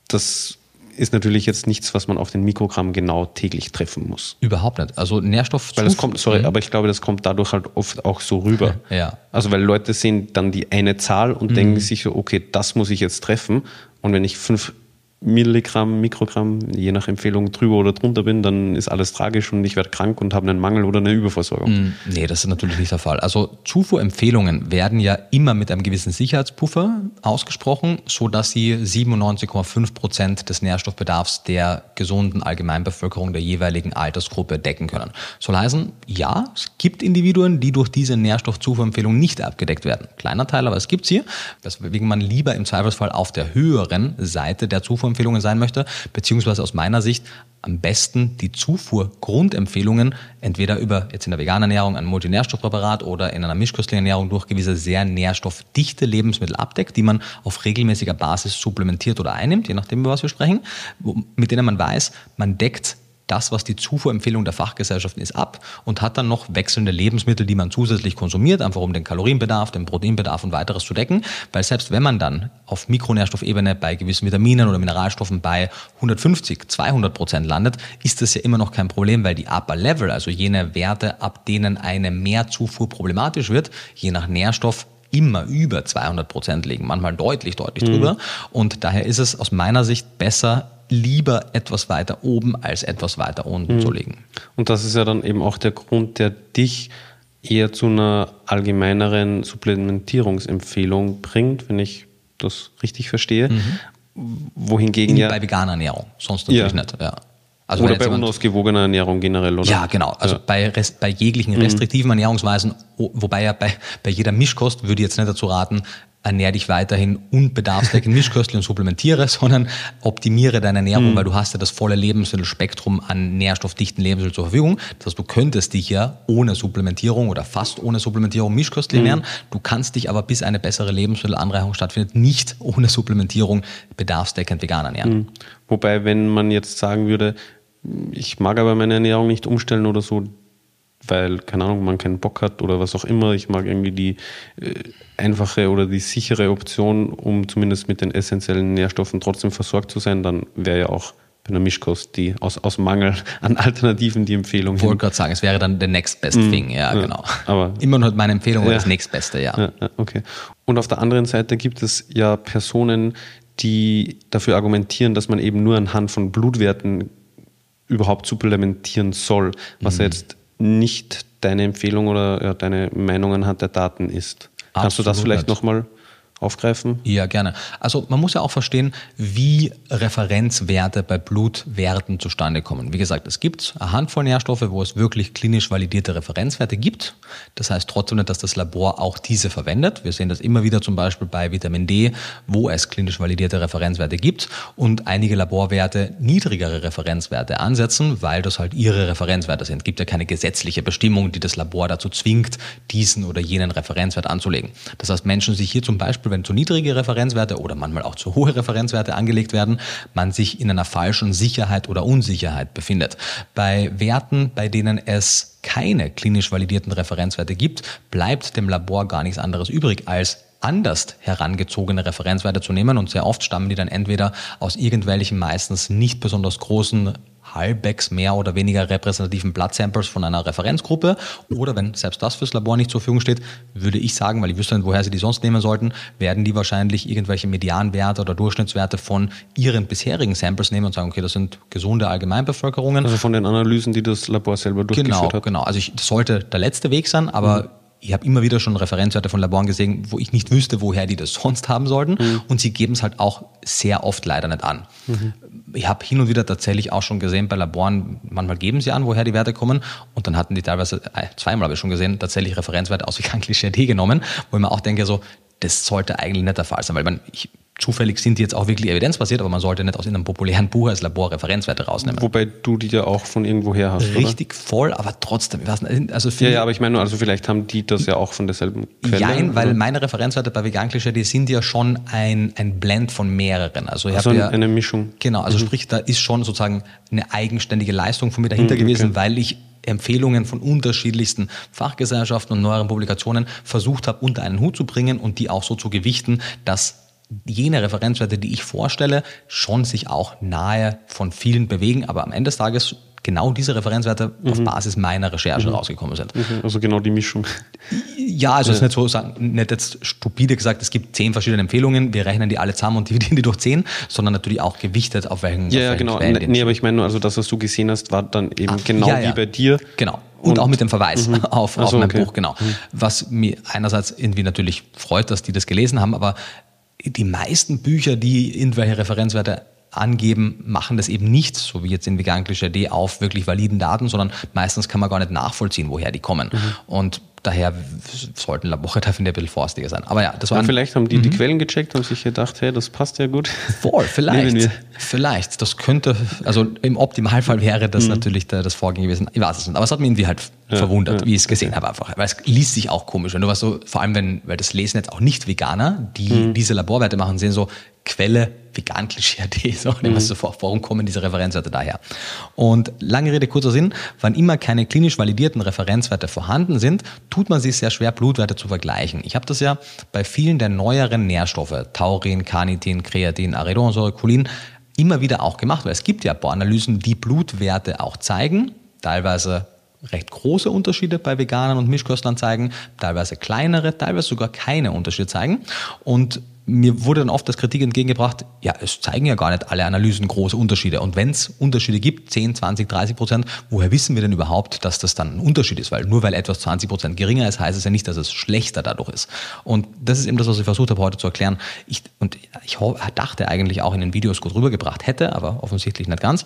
das ist natürlich jetzt nichts, was man auf den Mikrogramm genau täglich treffen muss. Überhaupt nicht. Also Nährstoff. Weil das kommt, sorry, mhm. aber ich glaube, das kommt dadurch halt oft auch so rüber. Ja. Also weil Leute sehen dann die eine Zahl und mhm. denken sich so, okay, das muss ich jetzt treffen. Und wenn ich fünf Milligramm, Mikrogramm, je nach Empfehlung drüber oder drunter bin, dann ist alles tragisch und ich werde krank und habe einen Mangel oder eine Überversorgung. Mm, nee, das ist natürlich nicht der Fall. Also Zufuhrempfehlungen werden ja immer mit einem gewissen Sicherheitspuffer ausgesprochen, so dass sie 97,5 Prozent des Nährstoffbedarfs der gesunden Allgemeinbevölkerung der jeweiligen Altersgruppe decken können. Soll heißen, ja, es gibt Individuen, die durch diese Nährstoffzufuhrempfehlung nicht abgedeckt werden. Kleiner Teil, aber es gibt sie, weswegen man lieber im Zweifelsfall auf der höheren Seite der Zufuhr Zufuhrempfehlungen sein möchte, beziehungsweise aus meiner Sicht am besten die Zufuhrgrundempfehlungen entweder über jetzt in der veganen Ernährung ein Multinährstoffpräparat oder in einer mischköstlichen Ernährung durch gewisse sehr nährstoffdichte Lebensmittel abdeckt, die man auf regelmäßiger Basis supplementiert oder einnimmt, je nachdem, über was wir sprechen, mit denen man weiß, man deckt das, was die Zufuhrempfehlung der Fachgesellschaften ist, ab und hat dann noch wechselnde Lebensmittel, die man zusätzlich konsumiert, einfach um den Kalorienbedarf, den Proteinbedarf und weiteres zu decken. Weil selbst wenn man dann auf Mikronährstoffebene bei gewissen Vitaminen oder Mineralstoffen bei 150, 200 Prozent landet, ist das ja immer noch kein Problem, weil die Upper Level, also jene Werte, ab denen eine Mehrzufuhr problematisch wird, je nach Nährstoff immer über 200 Prozent liegen, manchmal deutlich, deutlich mhm. drüber. Und daher ist es aus meiner Sicht besser, lieber etwas weiter oben als etwas weiter unten mhm. zu liegen. Und das ist ja dann eben auch der Grund, der dich eher zu einer allgemeineren Supplementierungsempfehlung bringt, wenn ich das richtig verstehe. Mhm. Wohingegen ja. Bei veganer Ernährung, sonst natürlich ja. nicht, ja. Also oder bei unausgewogener Ernährung generell, oder? Ja, genau. Also ja. Bei, Rest, bei jeglichen mhm. restriktiven Ernährungsweisen, wobei ja bei, bei jeder Mischkost würde ich jetzt nicht dazu raten, ernähr dich weiterhin unbedarfsdeckend mischköstlich und supplementiere, sondern optimiere deine Ernährung, mhm. weil du hast ja das volle Lebensmittelspektrum an nährstoffdichten Lebensmitteln zur Verfügung. Das heißt, du könntest dich ja ohne Supplementierung oder fast ohne Supplementierung mischköstlich mhm. ernähren. Du kannst dich aber bis eine bessere Lebensmittelanreichung stattfindet, nicht ohne Supplementierung bedarfsdeckend vegan ernähren. Mhm. Wobei, wenn man jetzt sagen würde, ich mag aber meine Ernährung nicht umstellen oder so, weil, keine Ahnung, man keinen Bock hat oder was auch immer. Ich mag irgendwie die äh, einfache oder die sichere Option, um zumindest mit den essentiellen Nährstoffen trotzdem versorgt zu sein, dann wäre ja auch bei einer Mischkost die aus, aus Mangel an Alternativen die Empfehlung. Ich wollte gerade sagen, es wäre dann der next best mm, thing, ja, ja, genau. Aber immer noch meine Empfehlung ja, das nächstbeste, ja. ja. Okay. Und auf der anderen Seite gibt es ja Personen, die dafür argumentieren, dass man eben nur anhand von Blutwerten überhaupt supplementieren soll, was mhm. jetzt nicht deine Empfehlung oder ja, deine Meinung anhand der Daten ist. Absolut Kannst du das vielleicht nochmal aufgreifen? Ja, gerne. Also man muss ja auch verstehen, wie Referenzwerte bei Blutwerten zustande kommen. Wie gesagt, es gibt eine Handvoll Nährstoffe, wo es wirklich klinisch validierte Referenzwerte gibt. Das heißt trotzdem nicht, dass das Labor auch diese verwendet. Wir sehen das immer wieder zum Beispiel bei Vitamin D, wo es klinisch validierte Referenzwerte gibt und einige Laborwerte niedrigere Referenzwerte ansetzen, weil das halt ihre Referenzwerte sind. Es gibt ja keine gesetzliche Bestimmung, die das Labor dazu zwingt, diesen oder jenen Referenzwert anzulegen. Das heißt, Menschen sich hier zum Beispiel Beispiel, wenn zu niedrige Referenzwerte oder manchmal auch zu hohe Referenzwerte angelegt werden, man sich in einer falschen Sicherheit oder Unsicherheit befindet. Bei Werten, bei denen es keine klinisch validierten Referenzwerte gibt, bleibt dem Labor gar nichts anderes übrig, als anders herangezogene Referenzwerte zu nehmen und sehr oft stammen die dann entweder aus irgendwelchen meistens nicht besonders großen halbwegs mehr oder weniger repräsentativen Blood Samples von einer Referenzgruppe oder wenn selbst das fürs Labor nicht zur Verfügung steht, würde ich sagen, weil ich wüsste nicht, woher sie die sonst nehmen sollten, werden die wahrscheinlich irgendwelche Medianwerte oder Durchschnittswerte von ihren bisherigen Samples nehmen und sagen, okay, das sind gesunde Allgemeinbevölkerungen. Also von den Analysen, die das Labor selber durchgeführt genau, hat. Genau, genau. Also ich, das sollte der letzte Weg sein, aber mhm ich habe immer wieder schon Referenzwerte von Laboren gesehen, wo ich nicht wüsste, woher die das sonst haben sollten. Mhm. Und sie geben es halt auch sehr oft leider nicht an. Mhm ich habe hin und wieder tatsächlich auch schon gesehen bei Laboren, manchmal geben sie an, woher die Werte kommen und dann hatten die teilweise, äh, zweimal habe ich schon gesehen, tatsächlich Referenzwerte aus Klischee D genommen, wo ich mir auch denke, so, das sollte eigentlich nicht der Fall sein, weil man, ich, zufällig sind die jetzt auch wirklich evidenzbasiert, aber man sollte nicht aus einem populären Buch als Labor Referenzwerte rausnehmen. Wobei du die ja auch von irgendwoher hast. Richtig oder? voll, aber trotzdem. Also ja, ja, aber ich meine nur, also vielleicht haben die das ja auch von derselben Quelle. Nein, weil meine Referenzwerte bei Vegan Klischee, die sind ja schon ein, ein Blend von mehreren. Also, ich also ja, eine Mischung. Genau, also mhm. sprich, da ist schon sozusagen eine eigenständige Leistung von mir dahinter mhm, gewesen, weil ich Empfehlungen von unterschiedlichsten Fachgesellschaften und neueren Publikationen versucht habe, unter einen Hut zu bringen und die auch so zu gewichten, dass jene Referenzwerte, die ich vorstelle, schon sich auch nahe von vielen bewegen. Aber am Ende des Tages genau diese Referenzwerte mhm. auf Basis meiner Recherche mhm. rausgekommen sind. Mhm. Also genau die Mischung. Ja, also ja. ist nicht so sagen, nicht jetzt stupide gesagt, es gibt zehn verschiedene Empfehlungen, wir rechnen die alle zusammen und dividieren die durch zehn, sondern natürlich auch gewichtet auf welchen. Ja, auf ja genau. Quellen nee, aber ich meine nur, also das, was du gesehen hast, war dann eben ah, genau ja, ja. wie bei dir. Genau. Und, und, auch mit dem Verweis mhm. auf, auf so, mein okay. Buch, genau. Mhm. Was mir einerseits irgendwie natürlich freut, dass die das gelesen haben, aber die meisten Bücher, die irgendwelche Referenzwerte angeben, machen das eben nicht, so wie jetzt in Vegan Klischee auf wirklich validen Daten, sondern meistens kann man gar nicht nachvollziehen, woher die kommen. Mhm. Und daher sollten Laborte finde ich ein bisschen vorsichtiger sein. Aber ja, das war. Ja, vielleicht haben die mhm. die Quellen gecheckt und sich gedacht, hey, das passt ja gut. Voll, vielleicht. vielleicht. Das könnte, also im Optimalfall wäre das mhm. natürlich das Vorgehen gewesen. Ich weiß es nicht. Aber es hat mich irgendwie halt ja, verwundert, ja. wie ich es gesehen habe einfach. Weil es liest sich auch komisch. Wenn du was so, vor allem wenn, weil das lesen jetzt auch nicht Veganer, die mhm. diese Laborwerte machen, sehen so, Quelle vegan Klischee.at. So, mhm. so warum kommen diese Referenzwerte daher? Und lange Rede, kurzer Sinn, wann immer keine klinisch validierten Referenzwerte vorhanden sind, tut man sich sehr schwer, Blutwerte zu vergleichen. Ich habe das ja bei vielen der neueren Nährstoffe, Taurin, Carnitin, Kreatin, Arachidonsäure, Cholin, immer wieder auch gemacht, weil es gibt ja Bohranalysen, die Blutwerte auch zeigen, teilweise recht große Unterschiede bei Veganern und Mischköstlern zeigen, teilweise kleinere, teilweise sogar keine Unterschiede zeigen. Und mir wurde dann oft das Kritik entgegengebracht, ja, es zeigen ja gar nicht alle Analysen große Unterschiede. Und wenn es Unterschiede gibt, 10, 20, 30 Prozent, woher wissen wir denn überhaupt, dass das dann ein Unterschied ist? Weil nur weil etwas 20 Prozent geringer ist, heißt es ja nicht, dass es schlechter dadurch ist. Und das ist eben das, was ich versucht habe heute zu erklären. Ich, und ich dachte eigentlich auch in den Videos gut rübergebracht hätte, aber offensichtlich nicht ganz,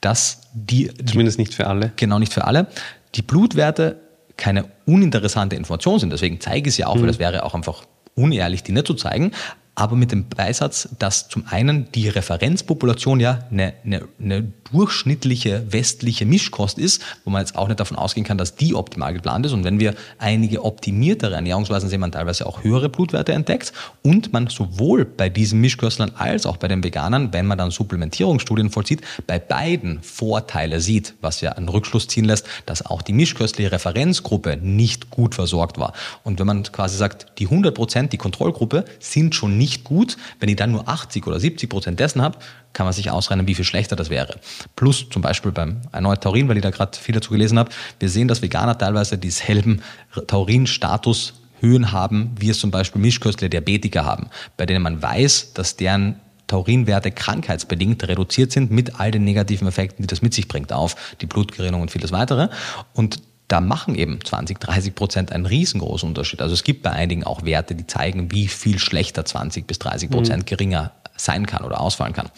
dass die... Zumindest nicht für alle. Genau, nicht für alle. Die Blutwerte keine uninteressante Information sind. Deswegen zeige ich es ja auch, mhm. weil das wäre auch einfach unehrlich, die nicht zu zeigen aber mit dem Beisatz, dass zum einen die Referenzpopulation ja eine, eine, eine, durchschnittliche westliche Mischkost ist, wo man jetzt auch nicht davon ausgehen kann, dass die optimal geplant ist. Und wenn wir einige optimiertere Ernährungsweisen sehen, man teilweise auch höhere Blutwerte entdeckt und man sowohl bei diesen Mischköstlern als auch bei den Veganern, wenn man dann Supplementierungsstudien vollzieht, bei beiden Vorteile sieht, was ja einen Rückschluss ziehen lässt, dass auch die mischköstliche Referenzgruppe nicht gut versorgt war. Und wenn man quasi sagt, die 100 Prozent, die Kontrollgruppe, sind schon nicht gut. Wenn ich dann nur 80 oder 70 Prozent dessen habe, kann man sich ausrechnen, wie viel schlechter das wäre. Plus zum Beispiel beim erneut Taurin, weil ich da gerade viel dazu gelesen habe, wir sehen, dass Veganer teilweise dieselben Taurin-Status Höhen haben, wie es zum Beispiel Mischköstler Diabetiker haben, bei denen man weiß, dass deren Taurinwerte krankheitsbedingt reduziert sind mit all den negativen Effekten, die das mit sich bringt auf die Blutgerinnung und vieles weitere. Und da machen eben 20, 30 Prozent einen riesengroßen Unterschied. Also es gibt bei einigen auch Werte, die zeigen, wie viel schlechter 20 bis 30 Prozent mhm. geringer sein kann oder ausfallen kann.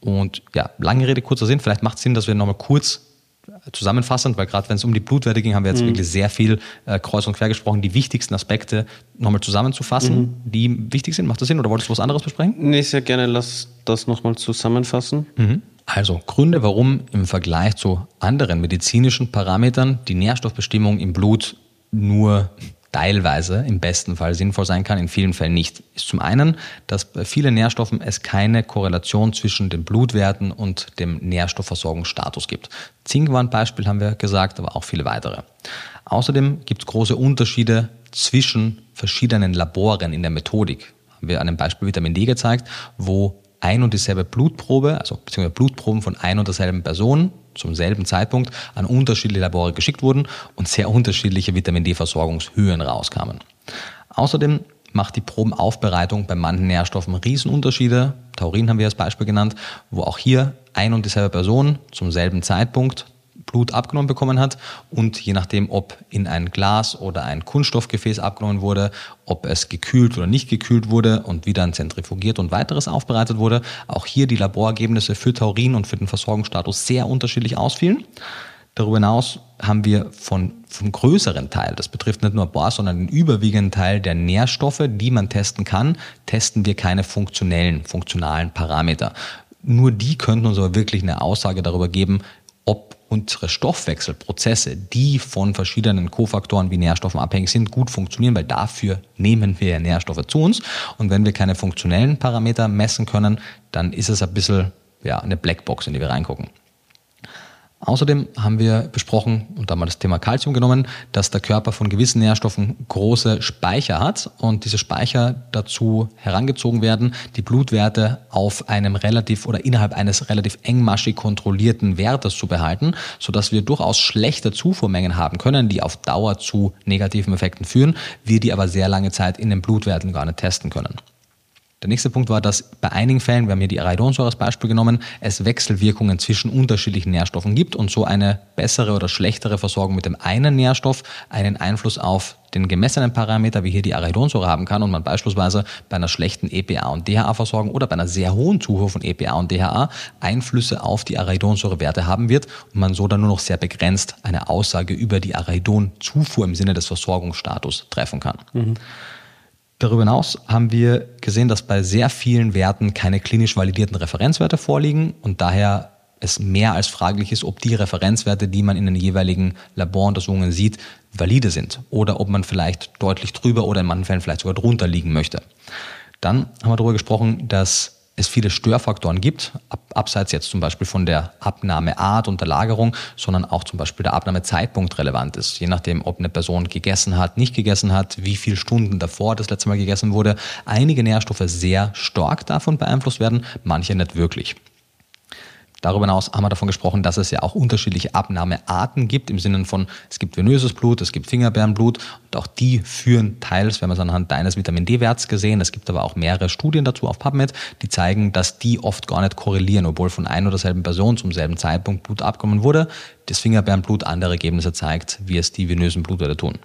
Und ja, lange Rede, kurzer Sinn. Vielleicht macht es Sinn, dass wir nochmal kurz zusammenfassend, weil gerade wenn es um die Blutwerte ging, haben wir jetzt mhm. wirklich sehr viel äh, kreuz und quer gesprochen, die wichtigsten Aspekte nochmal zusammenzufassen, mhm. die wichtig sind. Macht das Sinn oder wolltest du was anderes besprechen? Nee, sehr gerne. Lass das nochmal zusammenfassen. Mhm. Also Gründe, warum im Vergleich zu anderen medizinischen Parametern die Nährstoffbestimmung im Blut nur teilweise im besten Fall sinnvoll sein kann, in vielen Fällen nicht, ist zum einen, dass bei vielen Nährstoffen es keine Korrelation zwischen den Blutwerten und dem Nährstoffversorgungsstatus gibt. Zink war ein Beispiel, haben wir gesagt, aber auch viele weitere. Außerdem gibt es große Unterschiede zwischen verschiedenen Laboren in der Methodik. Haben wir an dem Beispiel Vitamin D gezeigt, wo ein und dieselbe Blutprobe, also beziehungsweise Blutproben von ein und derselben Person zum selben Zeitpunkt an unterschiedliche Labore geschickt wurden und sehr unterschiedliche Vitamin D-Versorgungshöhen rauskamen. Außerdem macht die Probenaufbereitung bei manchen Nährstoffen Riesenunterschiede. Taurin haben wir als Beispiel genannt, wo auch hier ein und dieselbe Person zum selben Zeitpunkt Blut abgenommen bekommen hat und je nachdem, ob in ein Glas oder ein Kunststoffgefäß abgenommen wurde, ob es gekühlt oder nicht gekühlt wurde und wie dann zentrifugiert und weiteres aufbereitet wurde, auch hier die Laborergebnisse für Taurin und für den Versorgungsstatus sehr unterschiedlich ausfielen. Darüber hinaus haben wir von, vom größeren Teil, das betrifft nicht nur Bohr, sondern den überwiegenden Teil der Nährstoffe, die man testen kann, testen wir keine funktionellen, funktionalen Parameter. Nur die könnten uns aber wirklich eine Aussage darüber geben, ob unsere Stoffwechselprozesse, die von verschiedenen Kofaktoren wie Nährstoffen abhängig sind, gut funktionieren, weil dafür nehmen wir Nährstoffe zu uns. Und wenn wir keine funktionellen Parameter messen können, dann ist es ein bisschen ja, eine Blackbox, in die wir reingucken. Außerdem haben wir besprochen und da mal das Thema Kalzium genommen, dass der Körper von gewissen Nährstoffen große Speicher hat und diese Speicher dazu herangezogen werden, die Blutwerte auf einem relativ oder innerhalb eines relativ engmaschig kontrollierten Wertes zu behalten, sodass wir durchaus schlechte Zufuhrmengen haben können, die auf Dauer zu negativen Effekten führen, wir die aber sehr lange Zeit in den Blutwerten gar nicht testen können. Der nächste Punkt war, dass bei einigen Fällen, wir haben hier die Arachidonsäure als Beispiel genommen, es Wechselwirkungen zwischen unterschiedlichen Nährstoffen gibt und so eine bessere oder schlechtere Versorgung mit dem einen Nährstoff einen Einfluss auf den gemessenen Parameter, wie hier die Arachidonsäure haben kann und man beispielsweise bei einer schlechten EPA und DHA-Versorgung oder bei einer sehr hohen Zufuhr von EPA und DHA Einflüsse auf die Arachidonsäurewerte haben wird und man so dann nur noch sehr begrenzt eine Aussage über die Arachidonzufuhr im Sinne des Versorgungsstatus treffen kann. Mhm. Darüber hinaus haben wir gesehen, dass bei sehr vielen Werten keine klinisch validierten Referenzwerte vorliegen und daher es mehr als fraglich ist, ob die Referenzwerte, die man in den jeweiligen Laboruntersuchungen sieht, valide sind oder ob man vielleicht deutlich drüber oder in manchen Fällen vielleicht sogar drunter liegen möchte. Dann haben wir darüber gesprochen, dass es viele Störfaktoren gibt, ab, abseits jetzt zum Beispiel von der Abnahmeart und der Lagerung, sondern auch zum Beispiel der Abnahmezeitpunkt relevant ist. Je nachdem, ob eine Person gegessen hat, nicht gegessen hat, wie viele Stunden davor das letzte Mal gegessen wurde. Einige Nährstoffe sehr stark davon beeinflusst werden, manche nicht wirklich. Darüber hinaus haben wir davon gesprochen, dass es ja auch unterschiedliche Abnahmearten gibt, im Sinne von, es gibt venöses Blut, es gibt Fingerbeerenblut und auch die führen teils, wir haben es anhand deines Vitamin D-Werts gesehen, es gibt aber auch mehrere Studien dazu auf PubMed, die zeigen, dass die oft gar nicht korrelieren, obwohl von einer oder derselben Person zum selben Zeitpunkt Blut abgenommen wurde, das Fingerbeerenblut andere Ergebnisse zeigt, wie es die venösen Blutwerte tun.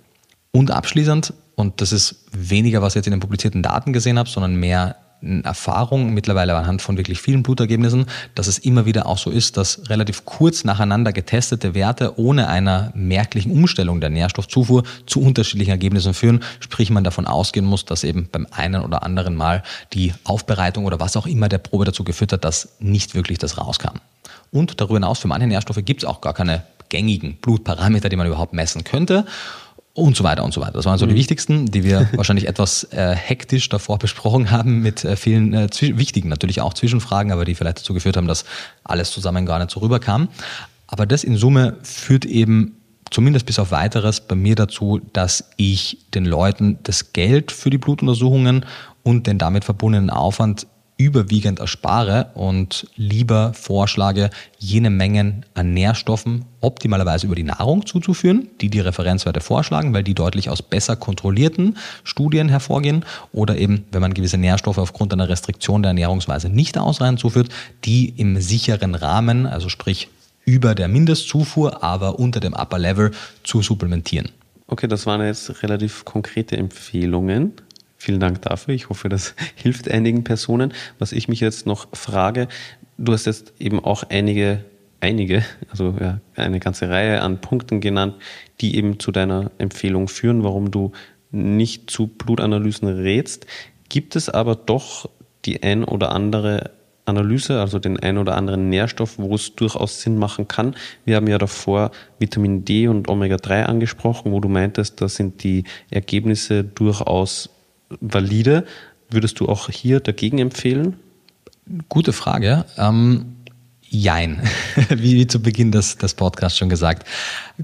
Und abschließend, und das ist weniger, was ich jetzt in den publizierten Daten gesehen habe, sondern mehr Erfahrung mittlerweile anhand von wirklich vielen Blutergebnissen, dass es immer wieder auch so ist, dass relativ kurz nacheinander getestete Werte ohne einer merklichen Umstellung der Nährstoffzufuhr zu unterschiedlichen Ergebnissen führen. Sprich, man davon ausgehen muss, dass eben beim einen oder anderen Mal die Aufbereitung oder was auch immer der Probe dazu geführt hat, dass nicht wirklich das rauskam. Und darüber hinaus, für manche Nährstoffe gibt es auch gar keine gängigen Blutparameter, die man überhaupt messen könnte und so weiter und so weiter. Das waren so mhm. die wichtigsten, die wir wahrscheinlich etwas äh, hektisch davor besprochen haben mit äh, vielen äh, wichtigen, natürlich auch Zwischenfragen, aber die vielleicht dazu geführt haben, dass alles zusammen gar nicht so rüberkam. Aber das in Summe führt eben zumindest bis auf weiteres bei mir dazu, dass ich den Leuten das Geld für die Blutuntersuchungen und den damit verbundenen Aufwand überwiegend erspare und lieber vorschlage, jene Mengen an Nährstoffen optimalerweise über die Nahrung zuzuführen, die die Referenzwerte vorschlagen, weil die deutlich aus besser kontrollierten Studien hervorgehen oder eben, wenn man gewisse Nährstoffe aufgrund einer Restriktion der Ernährungsweise nicht ausreichend zuführt, die im sicheren Rahmen, also sprich über der Mindestzufuhr, aber unter dem Upper Level zu supplementieren. Okay, das waren jetzt relativ konkrete Empfehlungen. Vielen Dank dafür. Ich hoffe, das hilft einigen Personen. Was ich mich jetzt noch frage, du hast jetzt eben auch einige, einige, also ja, eine ganze Reihe an Punkten genannt, die eben zu deiner Empfehlung führen, warum du nicht zu Blutanalysen rätst. Gibt es aber doch die ein oder andere Analyse, also den ein oder anderen Nährstoff, wo es durchaus Sinn machen kann. Wir haben ja davor Vitamin D und Omega-3 angesprochen, wo du meintest, da sind die Ergebnisse durchaus valide. Würdest du auch hier dagegen empfehlen? Gute Frage. Ähm, jein, wie, wie zu Beginn des, des Podcasts schon gesagt.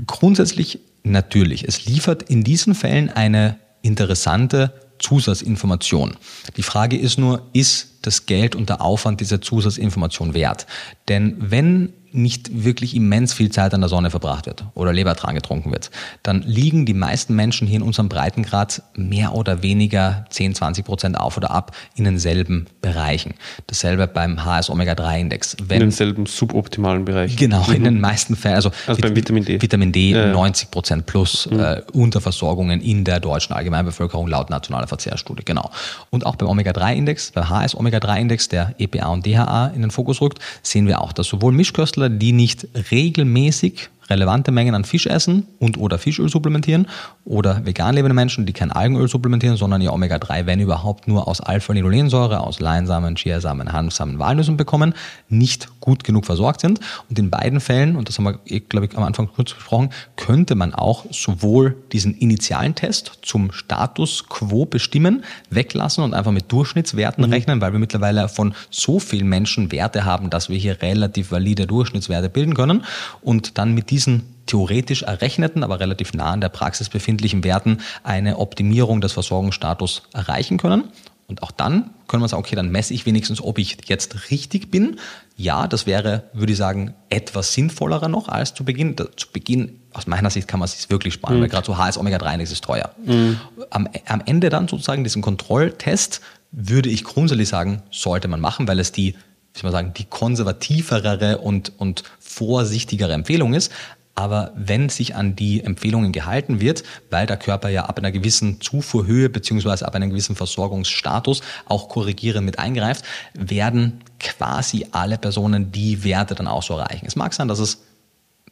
Grundsätzlich natürlich. Es liefert in diesen Fällen eine interessante Zusatzinformation. Die Frage ist nur, ist das Geld und der Aufwand dieser Zusatzinformation wert? Denn wenn nicht wirklich immens viel Zeit an der Sonne verbracht wird oder Lebertran getrunken wird, dann liegen die meisten Menschen hier in unserem Breitengrad mehr oder weniger 10, 20 Prozent auf oder ab in denselben Bereichen. Dasselbe beim HS-Omega-3-Index. In denselben suboptimalen Bereich. Genau, mhm. in den meisten Fällen. Also, also beim Vitamin D. Vitamin D ja, 90 Prozent plus mhm. äh, Unterversorgungen in der deutschen Allgemeinbevölkerung laut nationaler Verzehrstudie. Genau. Und auch beim Omega-3-Index, beim HS-Omega-3-Index, der EPA und DHA in den Fokus rückt, sehen wir auch, dass sowohl Mischköstler Sportler, die nicht regelmäßig relevante Mengen an Fisch essen und oder Fischöl supplementieren oder vegan lebende Menschen, die kein Algenöl supplementieren, sondern ihr Omega-3, wenn überhaupt, nur aus Alpha-Linolensäure, aus Leinsamen, Chiasamen, Hanfsamen, Walnüssen bekommen, nicht gut genug versorgt sind. Und in beiden Fällen, und das haben wir, eh, glaube ich, am Anfang kurz besprochen, könnte man auch sowohl diesen initialen Test zum Status quo bestimmen, weglassen und einfach mit Durchschnittswerten mhm. rechnen, weil wir mittlerweile von so vielen Menschen Werte haben, dass wir hier relativ valide Durchschnittswerte bilden können und dann mit diesen theoretisch errechneten, aber relativ nah an der Praxis befindlichen Werten eine Optimierung des Versorgungsstatus erreichen können. Und auch dann können wir sagen, okay, dann messe ich wenigstens, ob ich jetzt richtig bin. Ja, das wäre, würde ich sagen, etwas sinnvollerer noch als zu Beginn. Zu Beginn, aus meiner Sicht, kann man es sich wirklich sparen, mhm. weil gerade so HS Omega-3 ist teuer. Mhm. Am, am Ende dann sozusagen diesen Kontrolltest würde ich grundsätzlich sagen, sollte man machen, weil es die soll man sagen, die konservativere und, und vorsichtigere Empfehlung ist. Aber wenn sich an die Empfehlungen gehalten wird, weil der Körper ja ab einer gewissen Zufuhrhöhe beziehungsweise ab einem gewissen Versorgungsstatus auch korrigierend mit eingreift, werden quasi alle Personen die Werte dann auch so erreichen. Es mag sein, dass es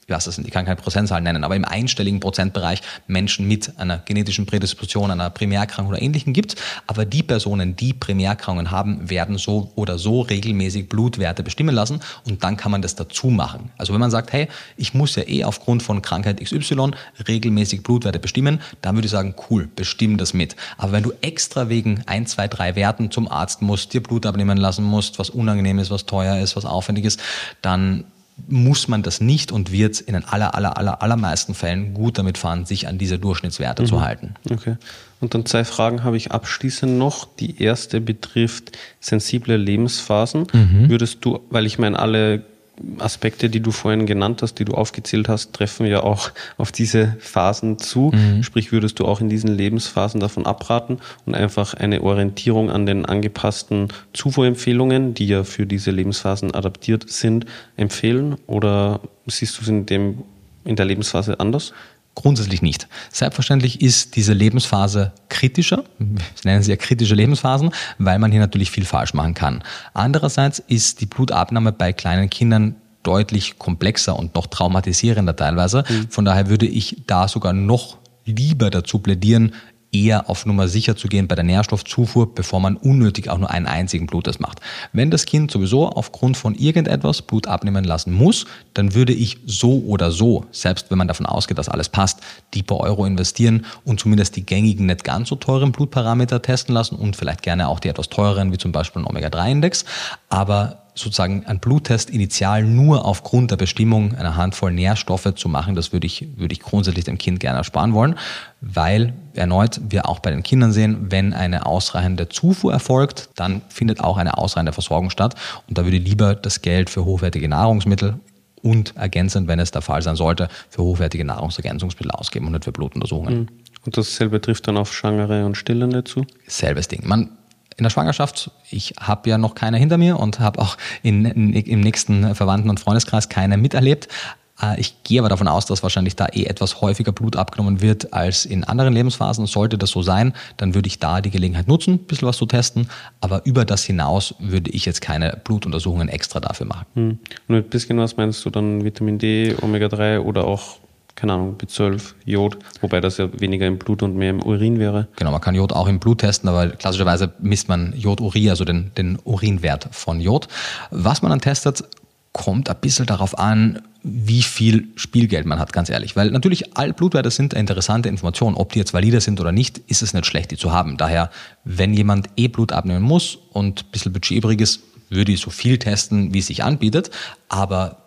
lasse es, ich kann keine Prozentzahl nennen, aber im einstelligen Prozentbereich Menschen mit einer genetischen Prädisposition, einer Primärerkrankung oder ähnlichem gibt. Aber die Personen, die Primärerkrankungen haben, werden so oder so regelmäßig Blutwerte bestimmen lassen und dann kann man das dazu machen. Also wenn man sagt, hey, ich muss ja eh aufgrund von Krankheit XY regelmäßig Blutwerte bestimmen, dann würde ich sagen, cool, bestimm das mit. Aber wenn du extra wegen ein, zwei, drei Werten zum Arzt musst, dir Blut abnehmen lassen musst, was unangenehm ist, was teuer ist, was aufwendig ist, dann muss man das nicht und wird in den aller, aller, aller, allermeisten Fällen gut damit fahren, sich an diese Durchschnittswerte mhm. zu halten. Okay. Und dann zwei Fragen habe ich abschließend noch. Die erste betrifft sensible Lebensphasen. Mhm. Würdest du, weil ich meine, alle Aspekte, die du vorhin genannt hast, die du aufgezählt hast, treffen ja auch auf diese Phasen zu. Mhm. Sprich, würdest du auch in diesen Lebensphasen davon abraten und einfach eine Orientierung an den angepassten Zufuhrempfehlungen, die ja für diese Lebensphasen adaptiert sind, empfehlen? Oder siehst du es in dem in der Lebensphase anders? Grundsätzlich nicht. Selbstverständlich ist diese Lebensphase kritischer. Wir nennen sie ja kritische Lebensphasen, weil man hier natürlich viel falsch machen kann. Andererseits ist die Blutabnahme bei kleinen Kindern deutlich komplexer und noch traumatisierender teilweise. Mhm. Von daher würde ich da sogar noch lieber dazu plädieren, eher auf Nummer sicher zu gehen bei der Nährstoffzufuhr, bevor man unnötig auch nur einen einzigen Bluttest macht. Wenn das Kind sowieso aufgrund von irgendetwas Blut abnehmen lassen muss, dann würde ich so oder so, selbst wenn man davon ausgeht, dass alles passt, die paar Euro investieren und zumindest die gängigen, nicht ganz so teuren Blutparameter testen lassen und vielleicht gerne auch die etwas teureren, wie zum Beispiel ein Omega-3-Index. Aber sozusagen ein Bluttest initial nur aufgrund der Bestimmung einer Handvoll Nährstoffe zu machen, das würde ich, würde ich grundsätzlich dem Kind gerne ersparen wollen, weil erneut wir auch bei den Kindern sehen, wenn eine ausreichende Zufuhr erfolgt, dann findet auch eine ausreichende Versorgung statt und da würde ich lieber das Geld für hochwertige Nahrungsmittel und ergänzend, wenn es der Fall sein sollte, für hochwertige Nahrungsergänzungsmittel ausgeben und nicht für Blutuntersuchungen. Mhm. Und dasselbe trifft dann auf Schwangere und Stillende zu? Selbes Ding. Man in der Schwangerschaft, ich habe ja noch keine hinter mir und habe auch in, in, im nächsten Verwandten- und Freundeskreis keine miterlebt. Äh, ich gehe aber davon aus, dass wahrscheinlich da eh etwas häufiger Blut abgenommen wird als in anderen Lebensphasen. Sollte das so sein, dann würde ich da die Gelegenheit nutzen, ein bisschen was zu testen. Aber über das hinaus würde ich jetzt keine Blutuntersuchungen extra dafür machen. Hm. Und ein bisschen was meinst du dann Vitamin D, Omega-3 oder auch keine Ahnung, B12, Jod, wobei das ja weniger im Blut und mehr im Urin wäre. Genau, man kann Jod auch im Blut testen, aber klassischerweise misst man Jod-Urin, also den, den Urinwert von Jod. Was man dann testet, kommt ein bisschen darauf an, wie viel Spielgeld man hat, ganz ehrlich. Weil natürlich all Blutwerte sind eine interessante Information. Ob die jetzt valide sind oder nicht, ist es nicht schlecht, die zu haben. Daher, wenn jemand eh Blut abnehmen muss und ein bisschen Budget übrig ist, würde ich so viel testen, wie es sich anbietet. Aber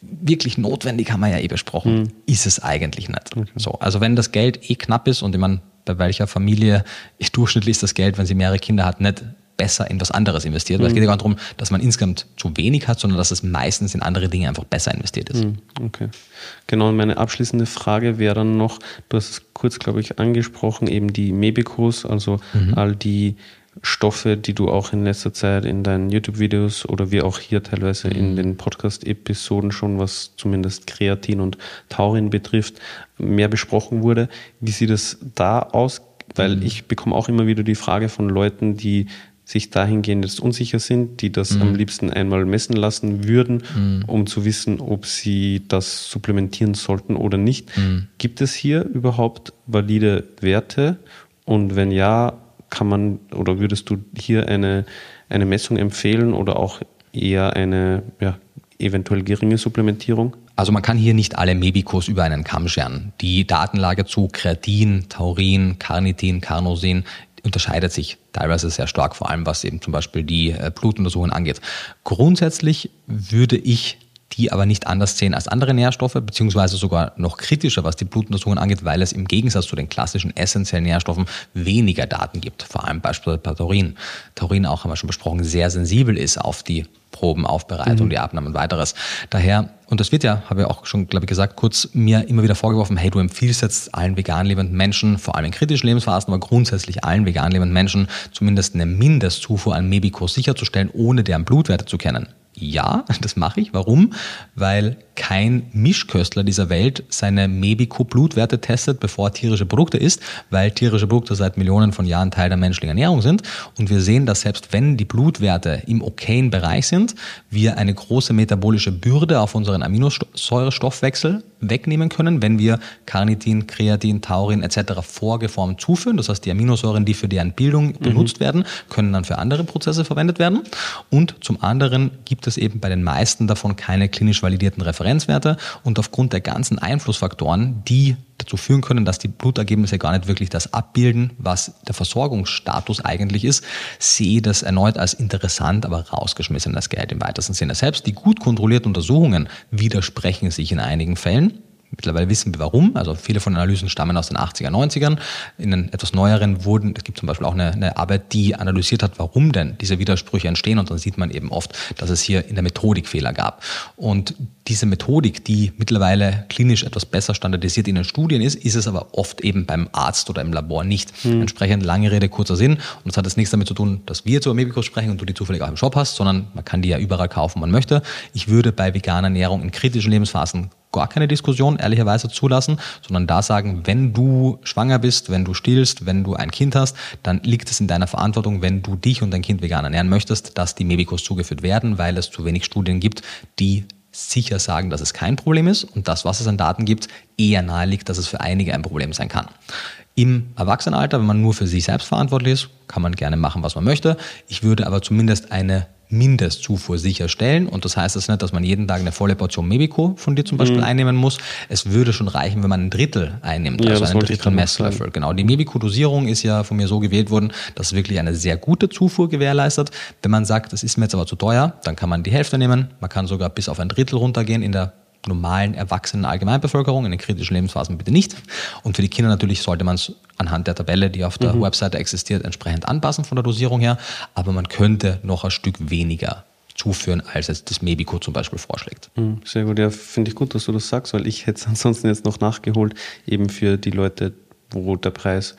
wirklich notwendig, haben wir ja eh besprochen, mhm. ist es eigentlich nicht. Okay. So, also wenn das Geld eh knapp ist und ich meine, bei welcher Familie ist durchschnittlich ist das Geld, wenn sie mehrere Kinder hat, nicht besser in was anderes investiert. Mhm. Weil es geht ja gar nicht darum, dass man insgesamt zu wenig hat, sondern dass es meistens in andere Dinge einfach besser investiert ist. Mhm. Okay. Genau, und meine abschließende Frage wäre dann noch, du hast es kurz, glaube ich, angesprochen, eben die Mebicos, also mhm. all die Stoffe, die du auch in letzter Zeit in deinen YouTube-Videos oder wie auch hier teilweise in mhm. den Podcast-Episoden schon, was zumindest Kreatin und Taurin betrifft, mehr besprochen wurde. Wie sieht es da aus? Weil mhm. ich bekomme auch immer wieder die Frage von Leuten, die sich dahingehend jetzt unsicher sind, die das mhm. am liebsten einmal messen lassen würden, mhm. um zu wissen, ob sie das supplementieren sollten oder nicht. Mhm. Gibt es hier überhaupt valide Werte? Und wenn ja, kann man oder würdest du hier eine, eine Messung empfehlen oder auch eher eine ja, eventuell geringe Supplementierung? Also man kann hier nicht alle Mebicos über einen Kamm scheren. Die Datenlage zu Kreatin, Taurin, Carnitin, Carnosin unterscheidet sich teilweise sehr stark, vor allem was eben zum Beispiel die äh, Blutuntersuchungen angeht. Grundsätzlich würde ich die aber nicht anders sehen als andere Nährstoffe, beziehungsweise sogar noch kritischer, was die Blutuntersuchungen angeht, weil es im Gegensatz zu den klassischen essentiellen Nährstoffen weniger Daten gibt, vor allem beispielsweise bei Taurin. Taurin auch, haben wir schon besprochen, sehr sensibel ist auf die Probenaufbereitung, mhm. die Abnahme und weiteres. Daher, und das wird ja, habe ich auch schon, glaube ich, gesagt, kurz mir immer wieder vorgeworfen, hey, du empfiehlst jetzt allen vegan lebenden Menschen, vor allem in kritischen Lebensphasen, aber grundsätzlich allen vegan lebenden Menschen, zumindest eine Mindestzufuhr an Mebicos sicherzustellen, ohne deren Blutwerte zu kennen. Ja, das mache ich. Warum? Weil kein Mischköstler dieser Welt seine Mebico-Blutwerte testet, bevor er tierische Produkte isst, weil tierische Produkte seit Millionen von Jahren Teil der menschlichen Ernährung sind. Und wir sehen, dass selbst wenn die Blutwerte im okayen Bereich sind, wir eine große metabolische Bürde auf unseren Aminosäurestoffwechsel wegnehmen können, wenn wir Carnitin, Kreatin, Taurin etc. vorgeformt zuführen. Das heißt, die Aminosäuren, die für deren Bildung mhm. benutzt werden, können dann für andere Prozesse verwendet werden. Und zum anderen gibt es eben bei den meisten davon keine klinisch validierten Referenzwerte und aufgrund der ganzen Einflussfaktoren, die dazu führen können, dass die Blutergebnisse gar nicht wirklich das abbilden, was der Versorgungsstatus eigentlich ist, sehe das erneut als interessant, aber rausgeschmissenes Geld im weitesten Sinne. Selbst die gut kontrollierten Untersuchungen widersprechen sich in einigen Fällen. Mittlerweile wissen wir warum. Also viele von den Analysen stammen aus den 80er, 90ern. In den etwas neueren wurden, es gibt zum Beispiel auch eine, eine, Arbeit, die analysiert hat, warum denn diese Widersprüche entstehen. Und dann sieht man eben oft, dass es hier in der Methodik Fehler gab. Und diese Methodik, die mittlerweile klinisch etwas besser standardisiert in den Studien ist, ist es aber oft eben beim Arzt oder im Labor nicht. Hm. Entsprechend lange Rede, kurzer Sinn. Und das hat jetzt nichts damit zu tun, dass wir zu Amebicos sprechen und du die zufällig auch im Shop hast, sondern man kann die ja überall kaufen, man möchte. Ich würde bei veganer Ernährung in kritischen Lebensphasen gar keine Diskussion ehrlicherweise zulassen, sondern da sagen, wenn du schwanger bist, wenn du stillst, wenn du ein Kind hast, dann liegt es in deiner Verantwortung, wenn du dich und dein Kind vegan ernähren möchtest, dass die Mebicos zugeführt werden, weil es zu wenig Studien gibt, die sicher sagen, dass es kein Problem ist und das, was es an Daten gibt, eher nahe liegt, dass es für einige ein Problem sein kann. Im Erwachsenenalter, wenn man nur für sich selbst verantwortlich ist, kann man gerne machen, was man möchte. Ich würde aber zumindest eine Mindestzufuhr sicherstellen. Und das heißt es das nicht, dass man jeden Tag eine volle Portion Mebico von dir zum Beispiel mhm. einnehmen muss. Es würde schon reichen, wenn man ein Drittel einnimmt, ja, also einen Drittel Messlöffel. Genau. Die Mebico-Dosierung ist ja von mir so gewählt worden, dass es wirklich eine sehr gute Zufuhr gewährleistet. Wenn man sagt, das ist mir jetzt aber zu teuer, dann kann man die Hälfte nehmen. Man kann sogar bis auf ein Drittel runtergehen in der normalen erwachsenen Allgemeinbevölkerung, in den kritischen Lebensphasen bitte nicht. Und für die Kinder natürlich sollte man es anhand der Tabelle, die auf der mhm. Webseite existiert, entsprechend anpassen von der Dosierung her. Aber man könnte noch ein Stück weniger zuführen, als es das Mebico zum Beispiel vorschlägt. Mhm, sehr gut, ja, finde ich gut, dass du das sagst, weil ich hätte es ansonsten jetzt noch nachgeholt, eben für die Leute, wo der Preis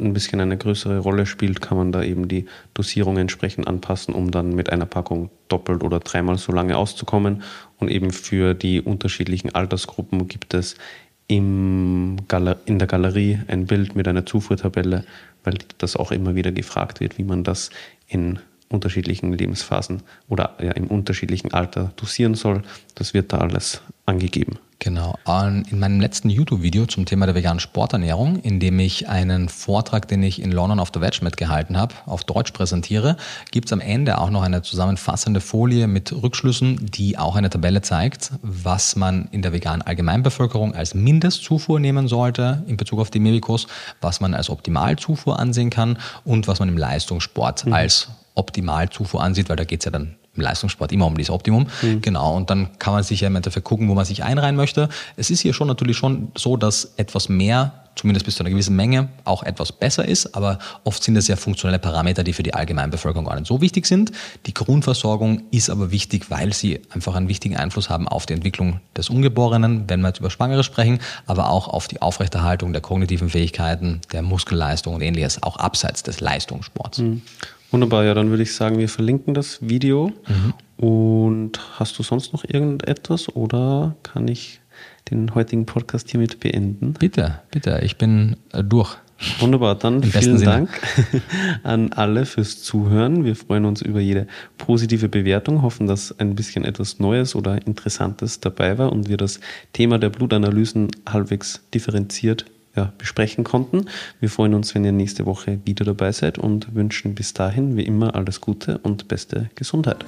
ein bisschen eine größere Rolle spielt, kann man da eben die Dosierung entsprechend anpassen, um dann mit einer Packung doppelt oder dreimal so lange auszukommen. Und eben für die unterschiedlichen Altersgruppen gibt es im in der Galerie ein Bild mit einer Zufuhrtabelle, weil das auch immer wieder gefragt wird, wie man das in unterschiedlichen Lebensphasen oder ja, im unterschiedlichen Alter dosieren soll. Das wird da alles angegeben. Genau. In meinem letzten YouTube-Video zum Thema der veganen Sporternährung, in dem ich einen Vortrag, den ich in London auf der Veg mitgehalten habe, auf Deutsch präsentiere, gibt es am Ende auch noch eine zusammenfassende Folie mit Rückschlüssen, die auch eine Tabelle zeigt, was man in der veganen Allgemeinbevölkerung als Mindestzufuhr nehmen sollte in Bezug auf die Mebicos, was man als Optimalzufuhr ansehen kann und was man im Leistungssport mhm. als Optimalzufuhr ansieht, weil da geht es ja dann im Leistungssport immer um dieses Optimum. Mhm. Genau. Und dann kann man sich ja im Endeffekt gucken, wo man sich einreihen möchte. Es ist hier schon natürlich schon so, dass etwas mehr, zumindest bis zu einer gewissen Menge, auch etwas besser ist. Aber oft sind es ja funktionelle Parameter, die für die Allgemeinbevölkerung gar nicht so wichtig sind. Die Grundversorgung ist aber wichtig, weil sie einfach einen wichtigen Einfluss haben auf die Entwicklung des Ungeborenen, wenn wir jetzt über Schwangere sprechen, aber auch auf die Aufrechterhaltung der kognitiven Fähigkeiten, der Muskelleistung und ähnliches, auch abseits des Leistungssports. Mhm. Wunderbar, ja, dann würde ich sagen, wir verlinken das Video. Mhm. Und hast du sonst noch irgendetwas oder kann ich den heutigen Podcast hiermit beenden? Bitte, bitte, ich bin äh, durch. Wunderbar, dann Im vielen. Dank an alle fürs Zuhören. Wir freuen uns über jede positive Bewertung, hoffen, dass ein bisschen etwas Neues oder Interessantes dabei war und wir das Thema der Blutanalysen halbwegs differenziert ja, besprechen konnten. Wir freuen uns, wenn ihr nächste Woche wieder dabei seid und wünschen bis dahin wie immer alles Gute und beste Gesundheit.